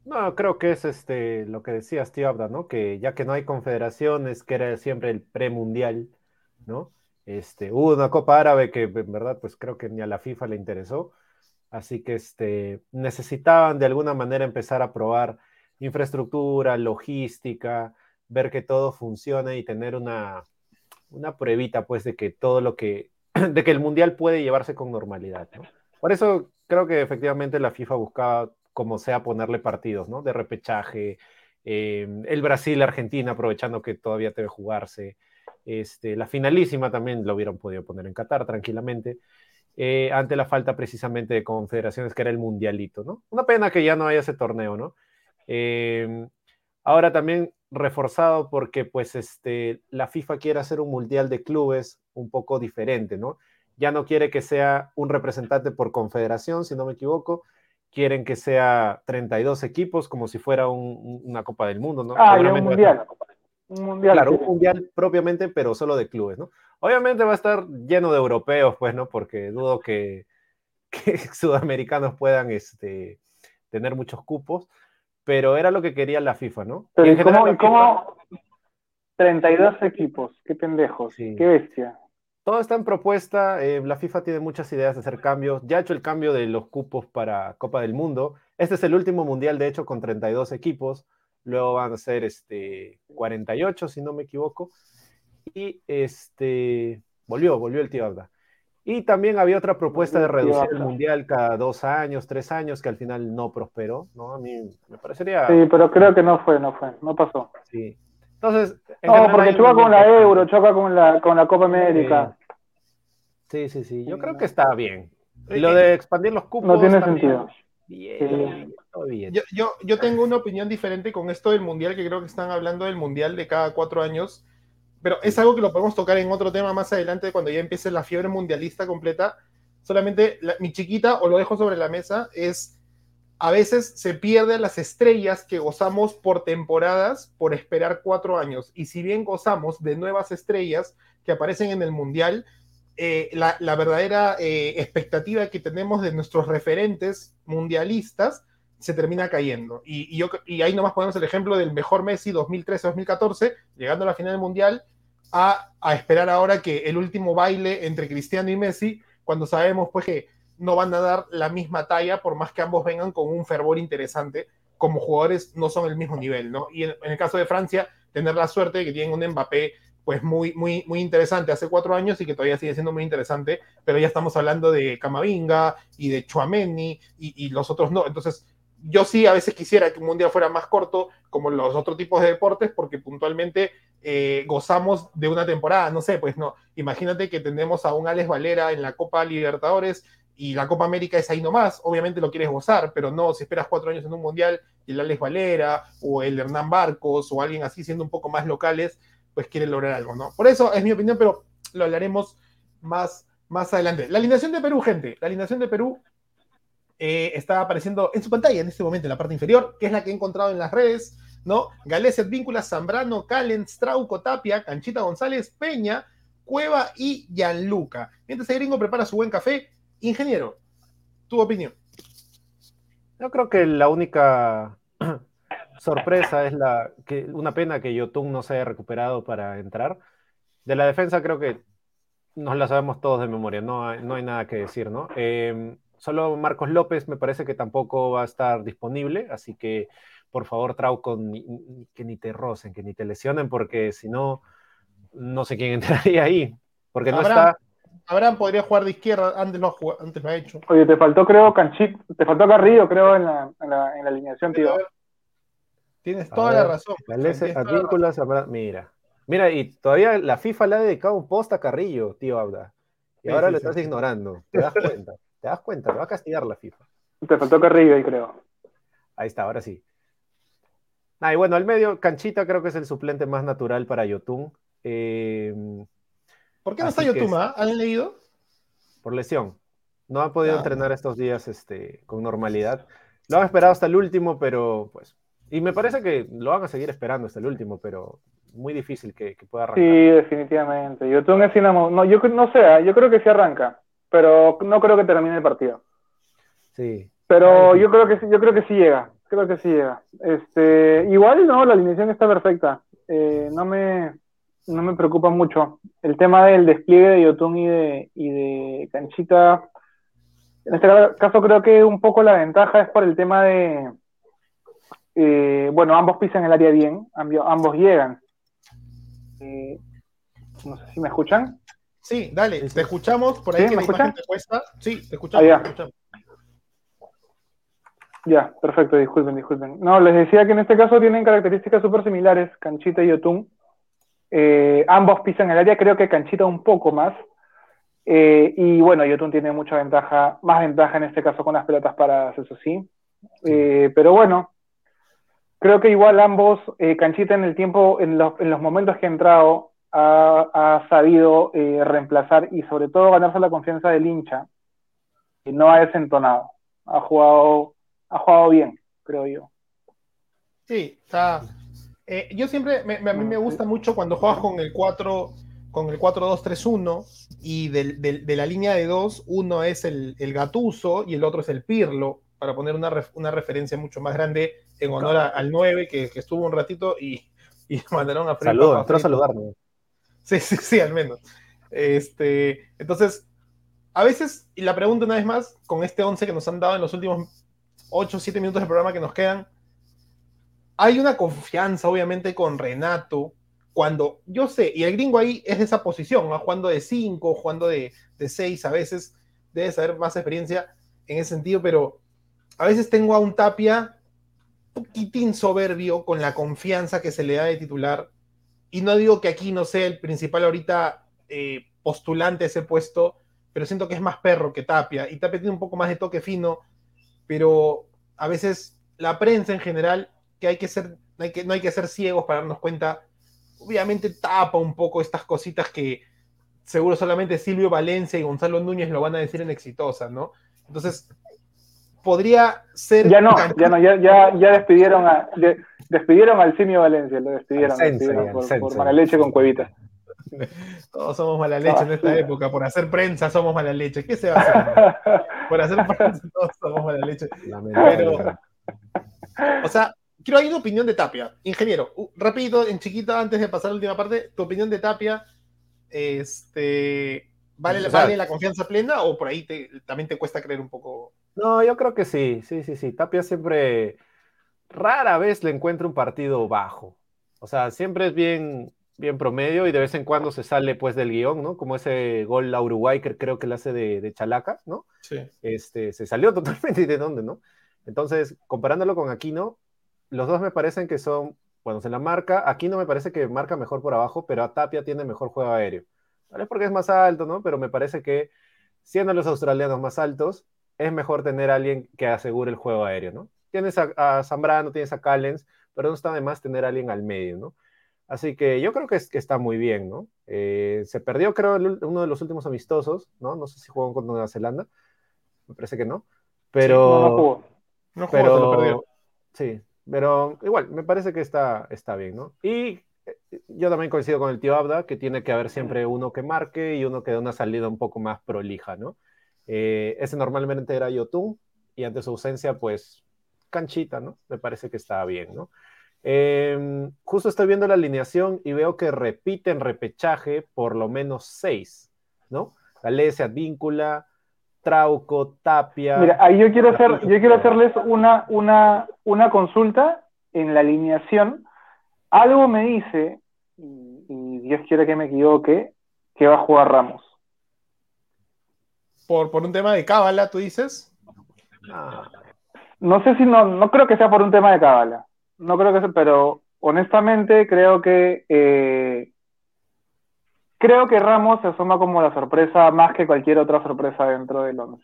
No, creo que es este lo que decía Steve Abda, ¿no? Que ya que no hay confederaciones, que era siempre el premundial, ¿no? Este, hubo una Copa Árabe que en verdad, pues creo que ni a la FIFA le interesó. Así que este, necesitaban de alguna manera empezar a probar infraestructura, logística, ver que todo funcione y tener una, una pruebita, pues, de que todo lo que, de que el mundial puede llevarse con normalidad, ¿no? Por eso creo que efectivamente la FIFA buscaba como sea ponerle partidos, ¿no? De repechaje, eh, el Brasil-Argentina aprovechando que todavía debe jugarse, este, la finalísima también lo hubieran podido poner en Qatar tranquilamente, eh, ante la falta precisamente de confederaciones que era el mundialito, ¿no? Una pena que ya no haya ese torneo, ¿no? Eh, ahora también reforzado porque pues este, la FIFA quiere hacer un mundial de clubes un poco diferente, ¿no? Ya no quiere que sea un representante por confederación, si no me equivoco, quieren que sea 32 equipos como si fuera un, una Copa del Mundo, ¿no? Ah, un mundial. Un mundial. Claro, un mundial propiamente, pero solo de clubes, ¿no? Obviamente va a estar lleno de europeos, pues, ¿no? Porque dudo que, que sudamericanos puedan este, tener muchos cupos, pero era lo que quería la FIFA, ¿no? Pero Y ¿y en cómo, general y cómo 32 equipos? Qué pendejos, Sí. qué bestia. Todo está en propuesta. eh, la FIFA tiene muchas ideas de hacer cambios. Ya ha hecho el cambio de los cupos para Copa del Mundo. Este es el último mundial, de hecho, con 32 equipos. Luego van a ser este, 48, si no me equivoco. Y este, volvió, volvió el tío Abda. Y también había otra propuesta de reducir el mundial cada dos años, tres años, que al final no prosperó. ¿no? A mí me parecería. Sí, pero creo que no fue, no fue, no pasó. sí. Entonces, en No, porque choca con la Euro, choca con la, con la Copa América. Sí, sí, sí. Yo creo que está bien. Y lo de expandir los cupos. No tiene también. sentido. Bien, todo bien. Yo, yo, yo tengo una opinión diferente con esto del mundial, que creo que están hablando del mundial de cada cuatro años, pero es algo que lo podemos tocar en otro tema más adelante cuando ya empiece la fiebre mundialista completa. Solamente la- mi chiquita, o lo dejo sobre la mesa, es a veces se pierden las estrellas que gozamos por temporadas por esperar cuatro años. Y si bien gozamos de nuevas estrellas que aparecen en el mundial, eh, la, la verdadera eh, expectativa que tenemos de nuestros referentes mundialistas se termina cayendo. Y, y yo, y ahí nomás ponemos el ejemplo del mejor Messi 2013-2014, llegando a la final del mundial, a, a esperar ahora que el último baile entre Cristiano y Messi, cuando sabemos pues que no van a dar la misma talla, por más que ambos vengan con un fervor interesante, como jugadores no son el mismo nivel, ¿no? Y en, en el caso de Francia, tener la suerte de que tienen un Mbappé pues muy, muy, muy interesante hace cuatro años y que todavía sigue siendo muy interesante, pero ya estamos hablando de Camavinga y de Chuameni y, y los otros no. Entonces, yo sí a veces quisiera que un mundial fuera más corto, como los otros tipos de deportes, porque puntualmente eh, gozamos de una temporada. No sé, pues no. Imagínate que tenemos a un Alex Valera en la Copa Libertadores y la Copa América es ahí nomás. Obviamente lo quieres gozar, pero no si esperas cuatro años en un mundial y el Alex Valera o el Hernán Barcos o alguien así siendo un poco más locales, pues quiere lograr algo, ¿no? Por eso es mi opinión, pero lo hablaremos más, más adelante. La alineación de Perú, gente. La alineación de Perú eh, está apareciendo en su pantalla en este momento, en la parte inferior, que es la que he encontrado en las redes, ¿no? Galés, Advíncula, Zambrano, Calen, Strauco, Tapia, Canchita González, Peña, Cueva y Gianluca. Mientras el gringo prepara su buen café, ingeniero, tu opinión. Yo creo que la única sorpresa es la que una pena que Yotun no se haya recuperado para entrar. De la defensa creo que nos la sabemos todos de memoria, no hay, no hay nada que decir, ¿no? Eh, solo Marcos López me parece que tampoco va a estar disponible, así que por favor, Trauco, ni, que ni te rocen, que ni te lesionen, porque si no, no sé quién entraría ahí, porque no Abraham. está. Abraham podría jugar de izquierda, antes lo antes lo ha hecho. Oye, te faltó, creo, Canchit, te faltó Carrillo, creo, en la, en la, en la alineación, tío. Tienes A toda la razón. Mira. Mira, y todavía la FIFA le ha dedicado un post a Carrillo, tío Abda. Y Sí, ahora sí, lo sí. estás ignorando. ¿Te das cuenta? ¿Te das cuenta? Te va a castigar la FIFA. Te faltó Carrillo ahí, creo. Ahí está, ahora sí. Ah, y bueno, al medio, Canchita creo que es el suplente más natural para Yotun. eh, ¿Por qué no está que Yotuma? ¿Han leído? por lesión. No ha podido Ah. entrenar estos días este, con normalidad. Lo han esperado hasta el último, pero pues. Y me parece que lo van a seguir esperando hasta el último, pero muy difícil que, que pueda arrancar. Sí, definitivamente. Yotun es Dinamo. No, yo no sé, ah, yo creo que sí arranca, pero no creo que termine el partido. Sí. Pero yo creo que sí, yo creo que sí llega. Creo que sí llega. Este, igual no, la alineación está perfecta. Eh, no me, no me preocupa mucho. El tema del despliegue de Yotun y de, y de Canchita. En este caso creo que un poco la ventaja es por el tema de eh, bueno, ambos pisan el área bien, ambos llegan. Eh, no sé si me escuchan. Sí, dale, te escuchamos por ahí ¿Sí? que ¿Me la imagen te cuesta. Sí, te escuchamos. Ah, ya. te escuchamos. Ya, perfecto, disculpen, disculpen. No, les decía que en este caso tienen características súper similares, Canchita y Yotun. Eh, ambos pisan el área, creo que Canchita un poco más. Eh, y bueno, Yotun tiene mucha ventaja, más ventaja en este caso con las pelotas paradas, eso sí. Eh, pero bueno, creo que igual ambos, Canchita en el tiempo, en los, en los momentos que ha entrado, ha, ha sabido eh, reemplazar y sobre todo ganarse la confianza del hincha. Y no ha desentonado. Ha jugado, ha jugado bien, creo yo. Sí, está. eh, yo siempre, me- me- a mí me gusta mucho cuando juegas con el 4, con el 4-2-3-1 y del- del- de la línea de dos, uno es el, el Gatuso y el otro es el Pirlo, para poner una, ref- una referencia mucho más grande en honor a- al 9, que, que estuvo un ratito y, y mandaron a Saludos, entró a saludarme. Sí, sí, sí, al menos. Este, entonces, a veces, y la pregunta una vez más, con este 11 que nos han dado en los últimos 8 o 7 minutos del programa que nos quedan, hay una confianza, obviamente, con Renato, cuando yo sé, y el gringo ahí es de esa posición, ¿no? jugando de 5, jugando de 6 a veces, debe saber más experiencia en ese sentido, pero a veces tengo a un Tapia poquitín soberbio con la confianza que se le da de titular y no digo que aquí no sea el principal ahorita eh, postulante a ese puesto, pero siento que es más perro que Tapia. Y Tapia tiene un poco más de toque fino, pero a veces la prensa en general, que hay que ser, no hay que, no hay que ser ciegos para darnos cuenta, obviamente tapa un poco estas cositas que seguro solamente Silvio Valencia y Gonzalo Núñez lo van a decir en exitosa, ¿no? Entonces, podría ser... Ya no, ya no, ya, ya, ya despidieron a, despidieron al simio Valencia, lo despidieron, por, mala leche con cuevita. Todos somos mala leche en esta Ah, sí. época, por hacer prensa somos mala leche. ¿Qué se va a hacer? Por hacer prensa todos somos mala leche. Lamentable. O sea, quiero ahí una opinión de Tapia. Ingeniero, uh, rapidito, en chiquito, antes de pasar a la última parte, tu opinión de Tapia, este, ¿vale, la- O sea- ¿vale la confianza plena o por ahí te- también te cuesta creer un poco? No, yo creo que sí, sí, sí, sí. Tapia siempre, rara vez le encuentra un partido bajo. O sea, siempre es bien, bien promedio y de vez en cuando se sale pues del guion, ¿no? Como ese gol a Uruguay que creo que le hace de, de Chalaca, ¿no? Sí. Este, se salió totalmente y de dónde, ¿no? Entonces, comparándolo con Aquino, los dos me parecen que son, bueno, se la marca, Aquino me parece que marca mejor por abajo, pero a Tapia tiene mejor juego aéreo. Tal vez porque es más alto, ¿no? Pero me parece que siendo los australianos más altos, es mejor tener a alguien que asegure el juego aéreo, ¿no? Tienes a, a Zambrano, tienes a Callens, pero no está de más tener a alguien al medio, ¿no? Así que yo creo que, es, que está muy bien, ¿no? Eh, se perdió, creo, el- uno de los últimos amistosos, ¿no? No sé si jugó contra Nueva Zelanda, me parece que no, pero... No, no jugó. No jugó, pero se lo perdió. sí, pero igual, me parece que está, está bien, ¿no? Y eh, yo también coincido con el tío Abda, que tiene que haber siempre uno que marque y uno que dé una salida un poco más prolija, ¿no? Eh, ese normalmente era Yotun, y ante su ausencia, pues, canchita, ¿no? Me parece que está bien, ¿no? Eh, justo estoy viendo la alineación y veo que repiten repechaje por lo menos seis, ¿no? Galecia, Víncula, Trauco, Tapia. Mira, ahí yo quiero hacer, yo quiero hacerles una, una, una consulta en la alineación. Algo me dice, y, y Dios quiere que me equivoque, que va a jugar Ramos. Por, por un tema de cábala, tú dices. Ah, No sé si no, no creo que sea por un tema de cábala. No creo que sea, pero honestamente creo que eh, creo que Ramos se asoma como la sorpresa más que cualquier otra sorpresa dentro del 11.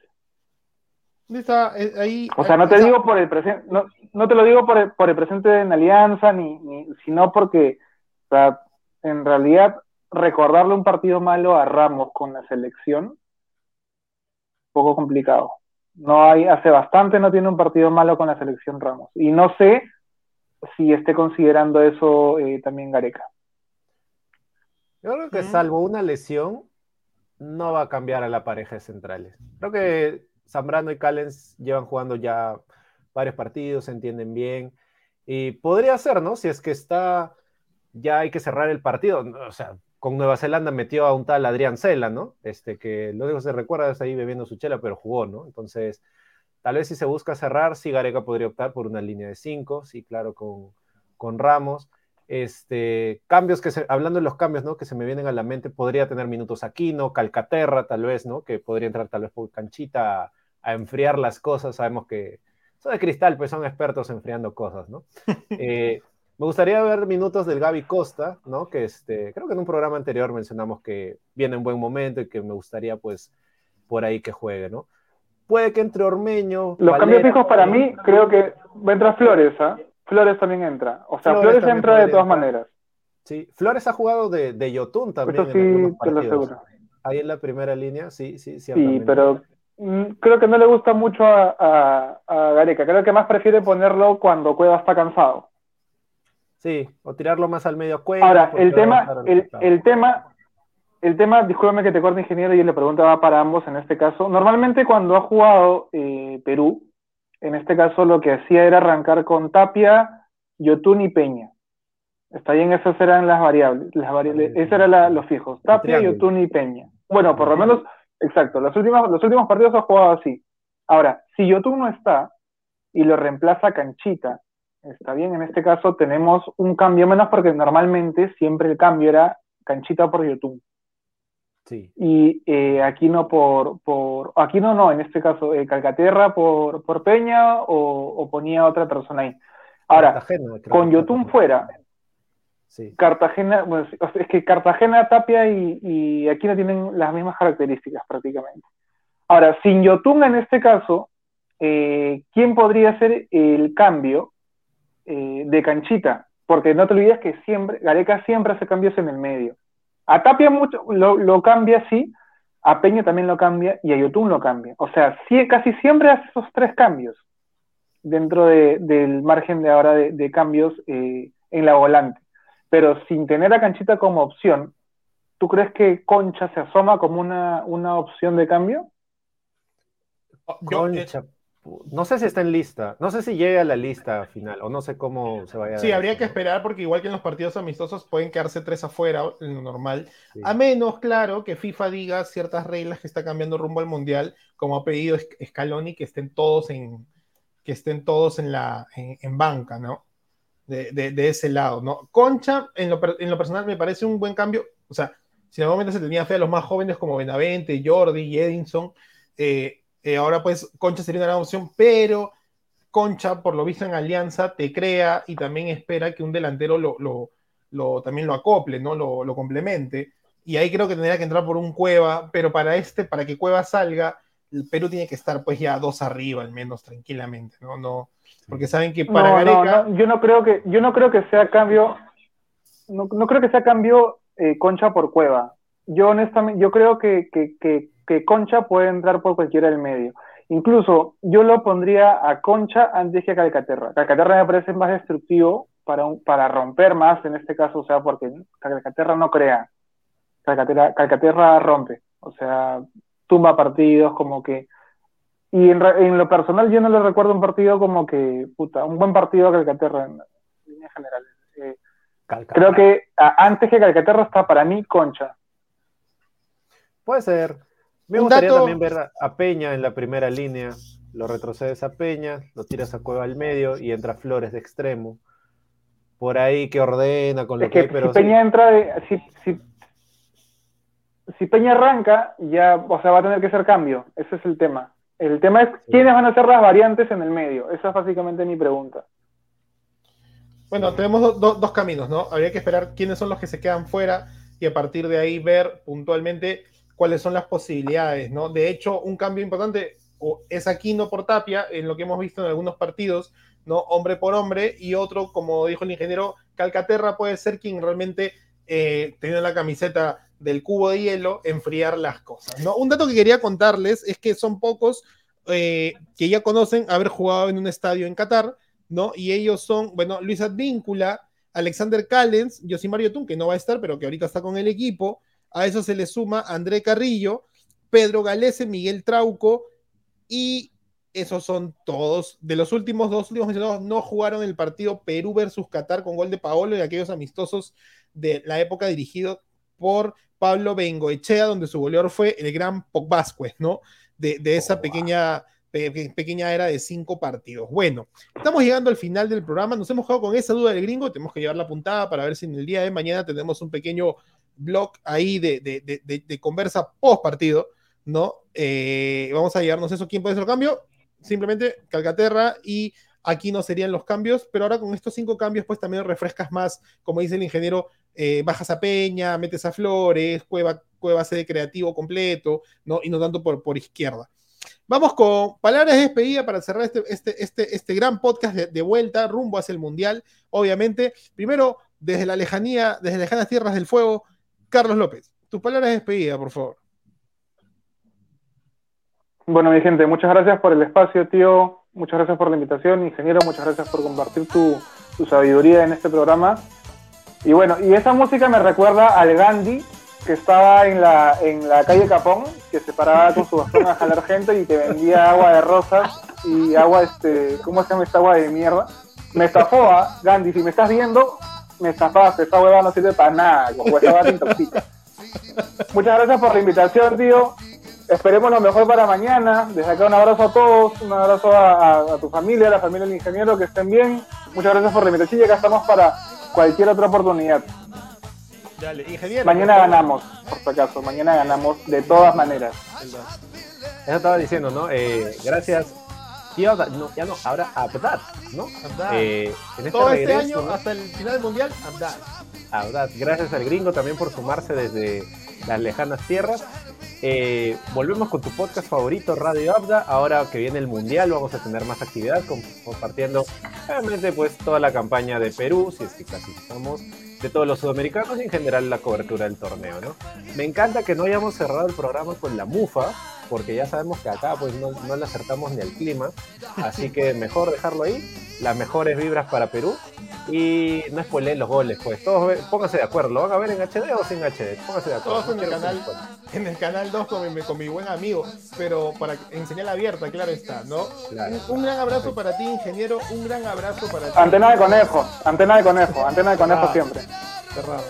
¿Dónde está? Eh, ahí, O sea, no te esa- digo por el presente, no, no te lo digo por el, por el presente en Alianza, ni, ni- sino porque, o sea, en realidad, recordarle un partido malo a Ramos con la selección, un poco complicado. No hay, hace bastante no tiene un partido malo con la selección Ramos. Y no sé si esté considerando eso eh, también Gareca. Yo creo que Mm. salvo una lesión, no va a cambiar a la pareja de centrales. Creo que Zambrano y Callens llevan jugando ya varios partidos, se entienden bien. Y podría ser, ¿no? Si es que está, ya hay que cerrar el partido. O sea, con Nueva Zelanda metió a un tal Adrián Cela, ¿no? Este que lo único que se recuerda es ahí bebiendo su chela, pero jugó, ¿no? Entonces, tal vez si se busca cerrar, sí Gareca podría optar por una línea de cinco, sí, claro, con, con Ramos. Este, cambios que se, hablando de los cambios, ¿no? Que se me vienen a la mente, podría tener minutos Aquino, Calcaterra, tal vez, ¿no? Que podría entrar tal vez por canchita a, a enfriar las cosas. Sabemos que son de cristal, pues son expertos enfriando cosas, ¿no? Eh, me gustaría ver minutos del Gaby Costa, ¿no? Que este, creo que en un programa anterior mencionamos que viene en buen momento y que me gustaría, pues, por ahí que juegue, ¿no? Puede que entre Ormeño. Los Valera, cambios fijos para mí, creo que va a entrar Flores, ¿ah? Flores también entra. O sea, Flores entra de todas maneras. Sí, Flores ha jugado de, de Yotun también Eso en sí, te lo aseguro. Ahí en la primera línea, sí, sí, Sí, ciertamente. pero mm, creo que no le gusta mucho a, a, a Gareca. Creo que más prefiere ponerlo cuando Cueva está cansado. Sí, o tirarlo más al medio cuello. Ahora, el tema, el, el tema, el tema, discúlpame que te corte ingeniero y la pregunta va para ambos en este caso. Normalmente cuando ha jugado eh, Perú, en este caso lo que hacía era arrancar con Tapia, Yotun y Peña. Está bien, esas eran las variables, las variables, esos eran la- los fijos, Tapia. Yotun y Peña. Bueno, por lo menos, exacto, los últimos, los últimos partidos ha jugado así. Ahora, si Yotun no está y lo reemplaza Canchita, está bien, en este caso tenemos un cambio menos porque normalmente siempre el cambio era Canchita por Yotun Sí, y eh, Aquino por, por Aquino no, en este caso eh, Calcaterra por, por Peña o, o ponía otra persona ahí. Ahora, Cartagena, con Yotun fuera, Sí, Cartagena, bueno, o sea, es que Cartagena, Tapia y, y Aquino tienen las mismas características prácticamente. Ahora, sin Yotun en este caso, eh, ¿quién podría ser el cambio eh, de canchita? Porque no te olvides que siempre, Gareca siempre hace cambios en el medio. A Tapia mucho, lo, lo cambia, sí, a Peña también lo cambia y a Yotun lo cambia. O sea, sí, casi siempre hace esos tres cambios dentro de- del margen de ahora de, de cambios eh, en la volante. Pero sin tener a Canchita como opción, ¿tú crees que Concha se asoma como una, una opción de cambio? Yo, eh, Concha, no sé si está en lista, no sé si llega a la lista final, o no sé cómo se vaya a Sí, dar habría eso, que ¿no? esperar porque igual que en los partidos amistosos pueden quedarse tres afuera, en lo normal. Sí. A menos, claro, que FIFA diga ciertas reglas que está cambiando rumbo al Mundial, como ha pedido Sc- Scaloni, que estén todos en, que estén todos en, la, en, en banca, ¿no? De, de- de ese lado, ¿no? Concha, en lo, en lo personal, me parece un buen cambio. O sea, si en algún momento se tenía fe a los más jóvenes como Benavente, Jordi y Edinson, eh, eh, ahora pues Concha sería una gran opción, pero Concha, por lo visto en Alianza, te crea y también espera que un delantero lo, lo, lo- también lo acople, ¿no? Lo, lo complemente. Y ahí creo que tendría que entrar por un Cueva, pero para este, para que Cueva salga, el Perú tiene que estar pues ya dos arriba al menos tranquilamente, ¿no? no porque saben que para no, Gareca, no, yo no creo que, yo no creo que sea cambio, no, no creo que sea cambio eh, Concha por Cueva. Yo honestamente, yo creo que, que, que, que Concha puede entrar por cualquiera del medio. Incluso yo lo pondría a Concha antes que a Calcaterra. Calcaterra me parece más destructivo para, un- para romper más en este caso, o sea, porque Calcaterra no crea. Calcaterra, Calcaterra rompe, o sea, tumba partidos, como que y en, en lo personal yo no le recuerdo un partido como que, puta, un buen partido a Calcaterra en líneas generales. Eh, Calcaterra. creo que a- antes que Calcaterra está para mí Concha. Puede ser. Me gustaría dato- también ver a, Peña en la primera línea. Lo retrocedes a Peña, lo tiras a Cueva al medio y entra Flores de extremo. Por ahí que ordena con lo Es que que hay, pero si sí. Peña entra de, si, si, si Peña arranca, ya, o sea, va a tener que ser cambio. Ese es el tema. El tema es quiénes van a ser las variantes en el medio. Esa es básicamente mi pregunta. bueno, tenemos do- do- dos caminos, ¿no? Habría que esperar quiénes son los que se quedan fuera. y a partir de ahí ver puntualmente cuáles son las posibilidades, ¿no? De hecho, un cambio importante es Aquino por Tapia, en lo que hemos visto en algunos partidos, ¿no? Hombre por hombre, y otro, como dijo el ingeniero, Calcaterra puede ser quien realmente, eh, teniendo la camiseta del cubo de hielo, enfriar las cosas, ¿no? Un dato que quería contarles es que son pocos eh, que ya conocen haber jugado en un estadio en Qatar, ¿no? Y ellos son, bueno, Luis Advíncula, Alexander Callens, Mario Tun, que no va a estar, pero que ahorita está con el equipo. A eso se le suma André Carrillo, Pedro Galese, Miguel Trauco, y esos son todos. De los últimos dos últimos mencionados, no jugaron el partido Perú versus Qatar con gol de Paolo y aquellos amistosos de la época dirigido por Pablo Bengoechea, donde su goleador fue el gran Vázquez, ¿no? De, de esa pequeña pequeña era de cinco partidos. Bueno, estamos llegando al final del programa. Nos hemos quedado con esa duda del gringo. Tenemos que llevar la puntada para ver si en el día de mañana tenemos un pequeño blog ahí de, de, conversa post partido, ¿no? Eh, vamos a llevarnos eso. ¿Quién puede hacer el cambio? Simplemente Calcaterra y aquí no serían los cambios, pero ahora con estos cinco cambios, pues también refrescas más, como dice el ingeniero, eh, bajas a Peña, metes a Flores, Cueva, Cueva de creativo completo, ¿no? Y no tanto por, por izquierda. Vamos con palabras de despedida para cerrar este, este, este, este gran podcast de, vuelta rumbo hacia el Mundial. Obviamente, primero, desde la lejanía, desde lejanas tierras del fuego, Carlos López. Tus palabras de despedida, por favor. Bueno, mi gente, muchas gracias por el espacio, tío. Muchas gracias por la invitación, ingeniero. Muchas gracias por compartir tu, tu sabiduría en este programa. Y bueno, y esa música me recuerda al Gandhi que estaba en la, en la calle Capón, que se paraba con su bastón a jalar gente y te vendía agua de rosas y agua, este, ¿cómo se llama esta agua de mierda? Me estafó, ¿ah? Gandhi, si me estás viendo, me estafaste, esta hueva no sirve para nada, como esta te intoxica. Muchas gracias por la invitación, tío. Esperemos lo mejor para mañana. Desde acá un abrazo a todos, un abrazo a, a tu familia, a la familia del ingeniero, que estén bien. Muchas gracias por la invitación y acá estamos para cualquier otra oportunidad. Dale, ingeniero. Mañana ganamos, por si acaso, mañana ganamos de todas maneras. Eso estaba diciendo, ¿no? Eh, gracias. Tío, no, ya no, ahora Abdad, ¿no? Abdad. Eh, en este Todo este año, hasta el final del mundial, Abdad. Abdad. Gracias al gringo también por sumarse desde las lejanas tierras. Eh, volvemos con tu podcast favorito, Radio Abda. Ahora que viene el Mundial, vamos a tener más actividad, compartiendo obviamente pues toda la campaña de Perú, si es que clasificamos de todos los sudamericanos y en general la cobertura del torneo, ¿no? Me encanta que no hayamos cerrado el programa con la mufa, porque ya sabemos que acá pues no, no le acertamos ni al clima, así que mejor dejarlo ahí, las mejores vibras para Perú y no spoileen los goles, pues todos pónganse de acuerdo, ¿lo van a ver en HD o sin HD? Pónganse de acuerdo. Todos en el, canal, en el canal 2 con mi, con mi buen amigo, pero para enseñar abierta, claro está, ¿no? Un, gran abrazo para ti, ingeniero, un gran abrazo para ti. Antena de conejo, antena de conejo, antena de conejo siempre. Cerrado.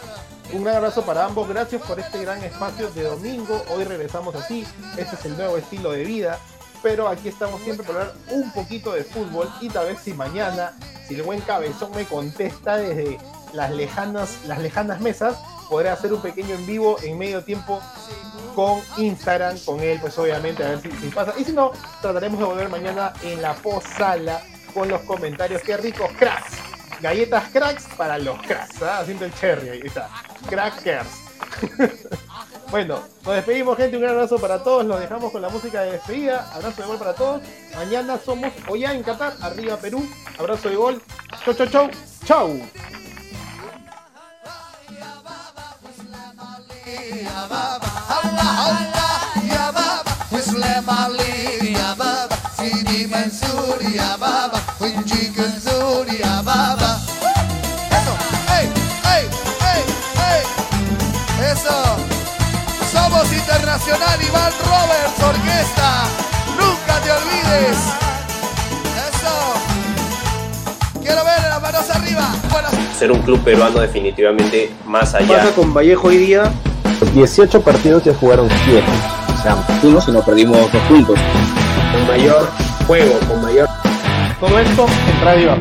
Un gran abrazo para ambos, gracias por este gran espacio de domingo. Hoy regresamos así, este es el nuevo estilo de vida pero aquí estamos siempre para hablar un poquito de fútbol y tal vez si mañana, si el buen cabezón me contesta desde las lejanas, las lejanas mesas, podré hacer un pequeño en vivo en medio tiempo con Instagram, con él, pues obviamente, a ver si, pasa. Y si no, trataremos de volver mañana en la post-sala con los comentarios. Qué ricos cracks. Galletas cracks para los cracks, ¿ah? haciendo el cherry, ahí está. Crackers. Bueno, nos despedimos, gente. Un gran abrazo para todos. Los dejamos con la música de despedida. Abrazo de gol para todos. Mañana somos hoy en Qatar. Arriba Perú. Abrazo de gol. Chau, chau, chau. Chau. Internacional Iván Roberts Orquesta. Nunca te olvides. Eso. Quiero ver las manos arriba. Ser un club peruano definitivamente más allá. Pasa con Vallejo hoy día. 18 partidos ya jugaron 7. O sea, fuimos y no perdimos dos puntos. Con mayor juego, con mayor... Todo esto en Radio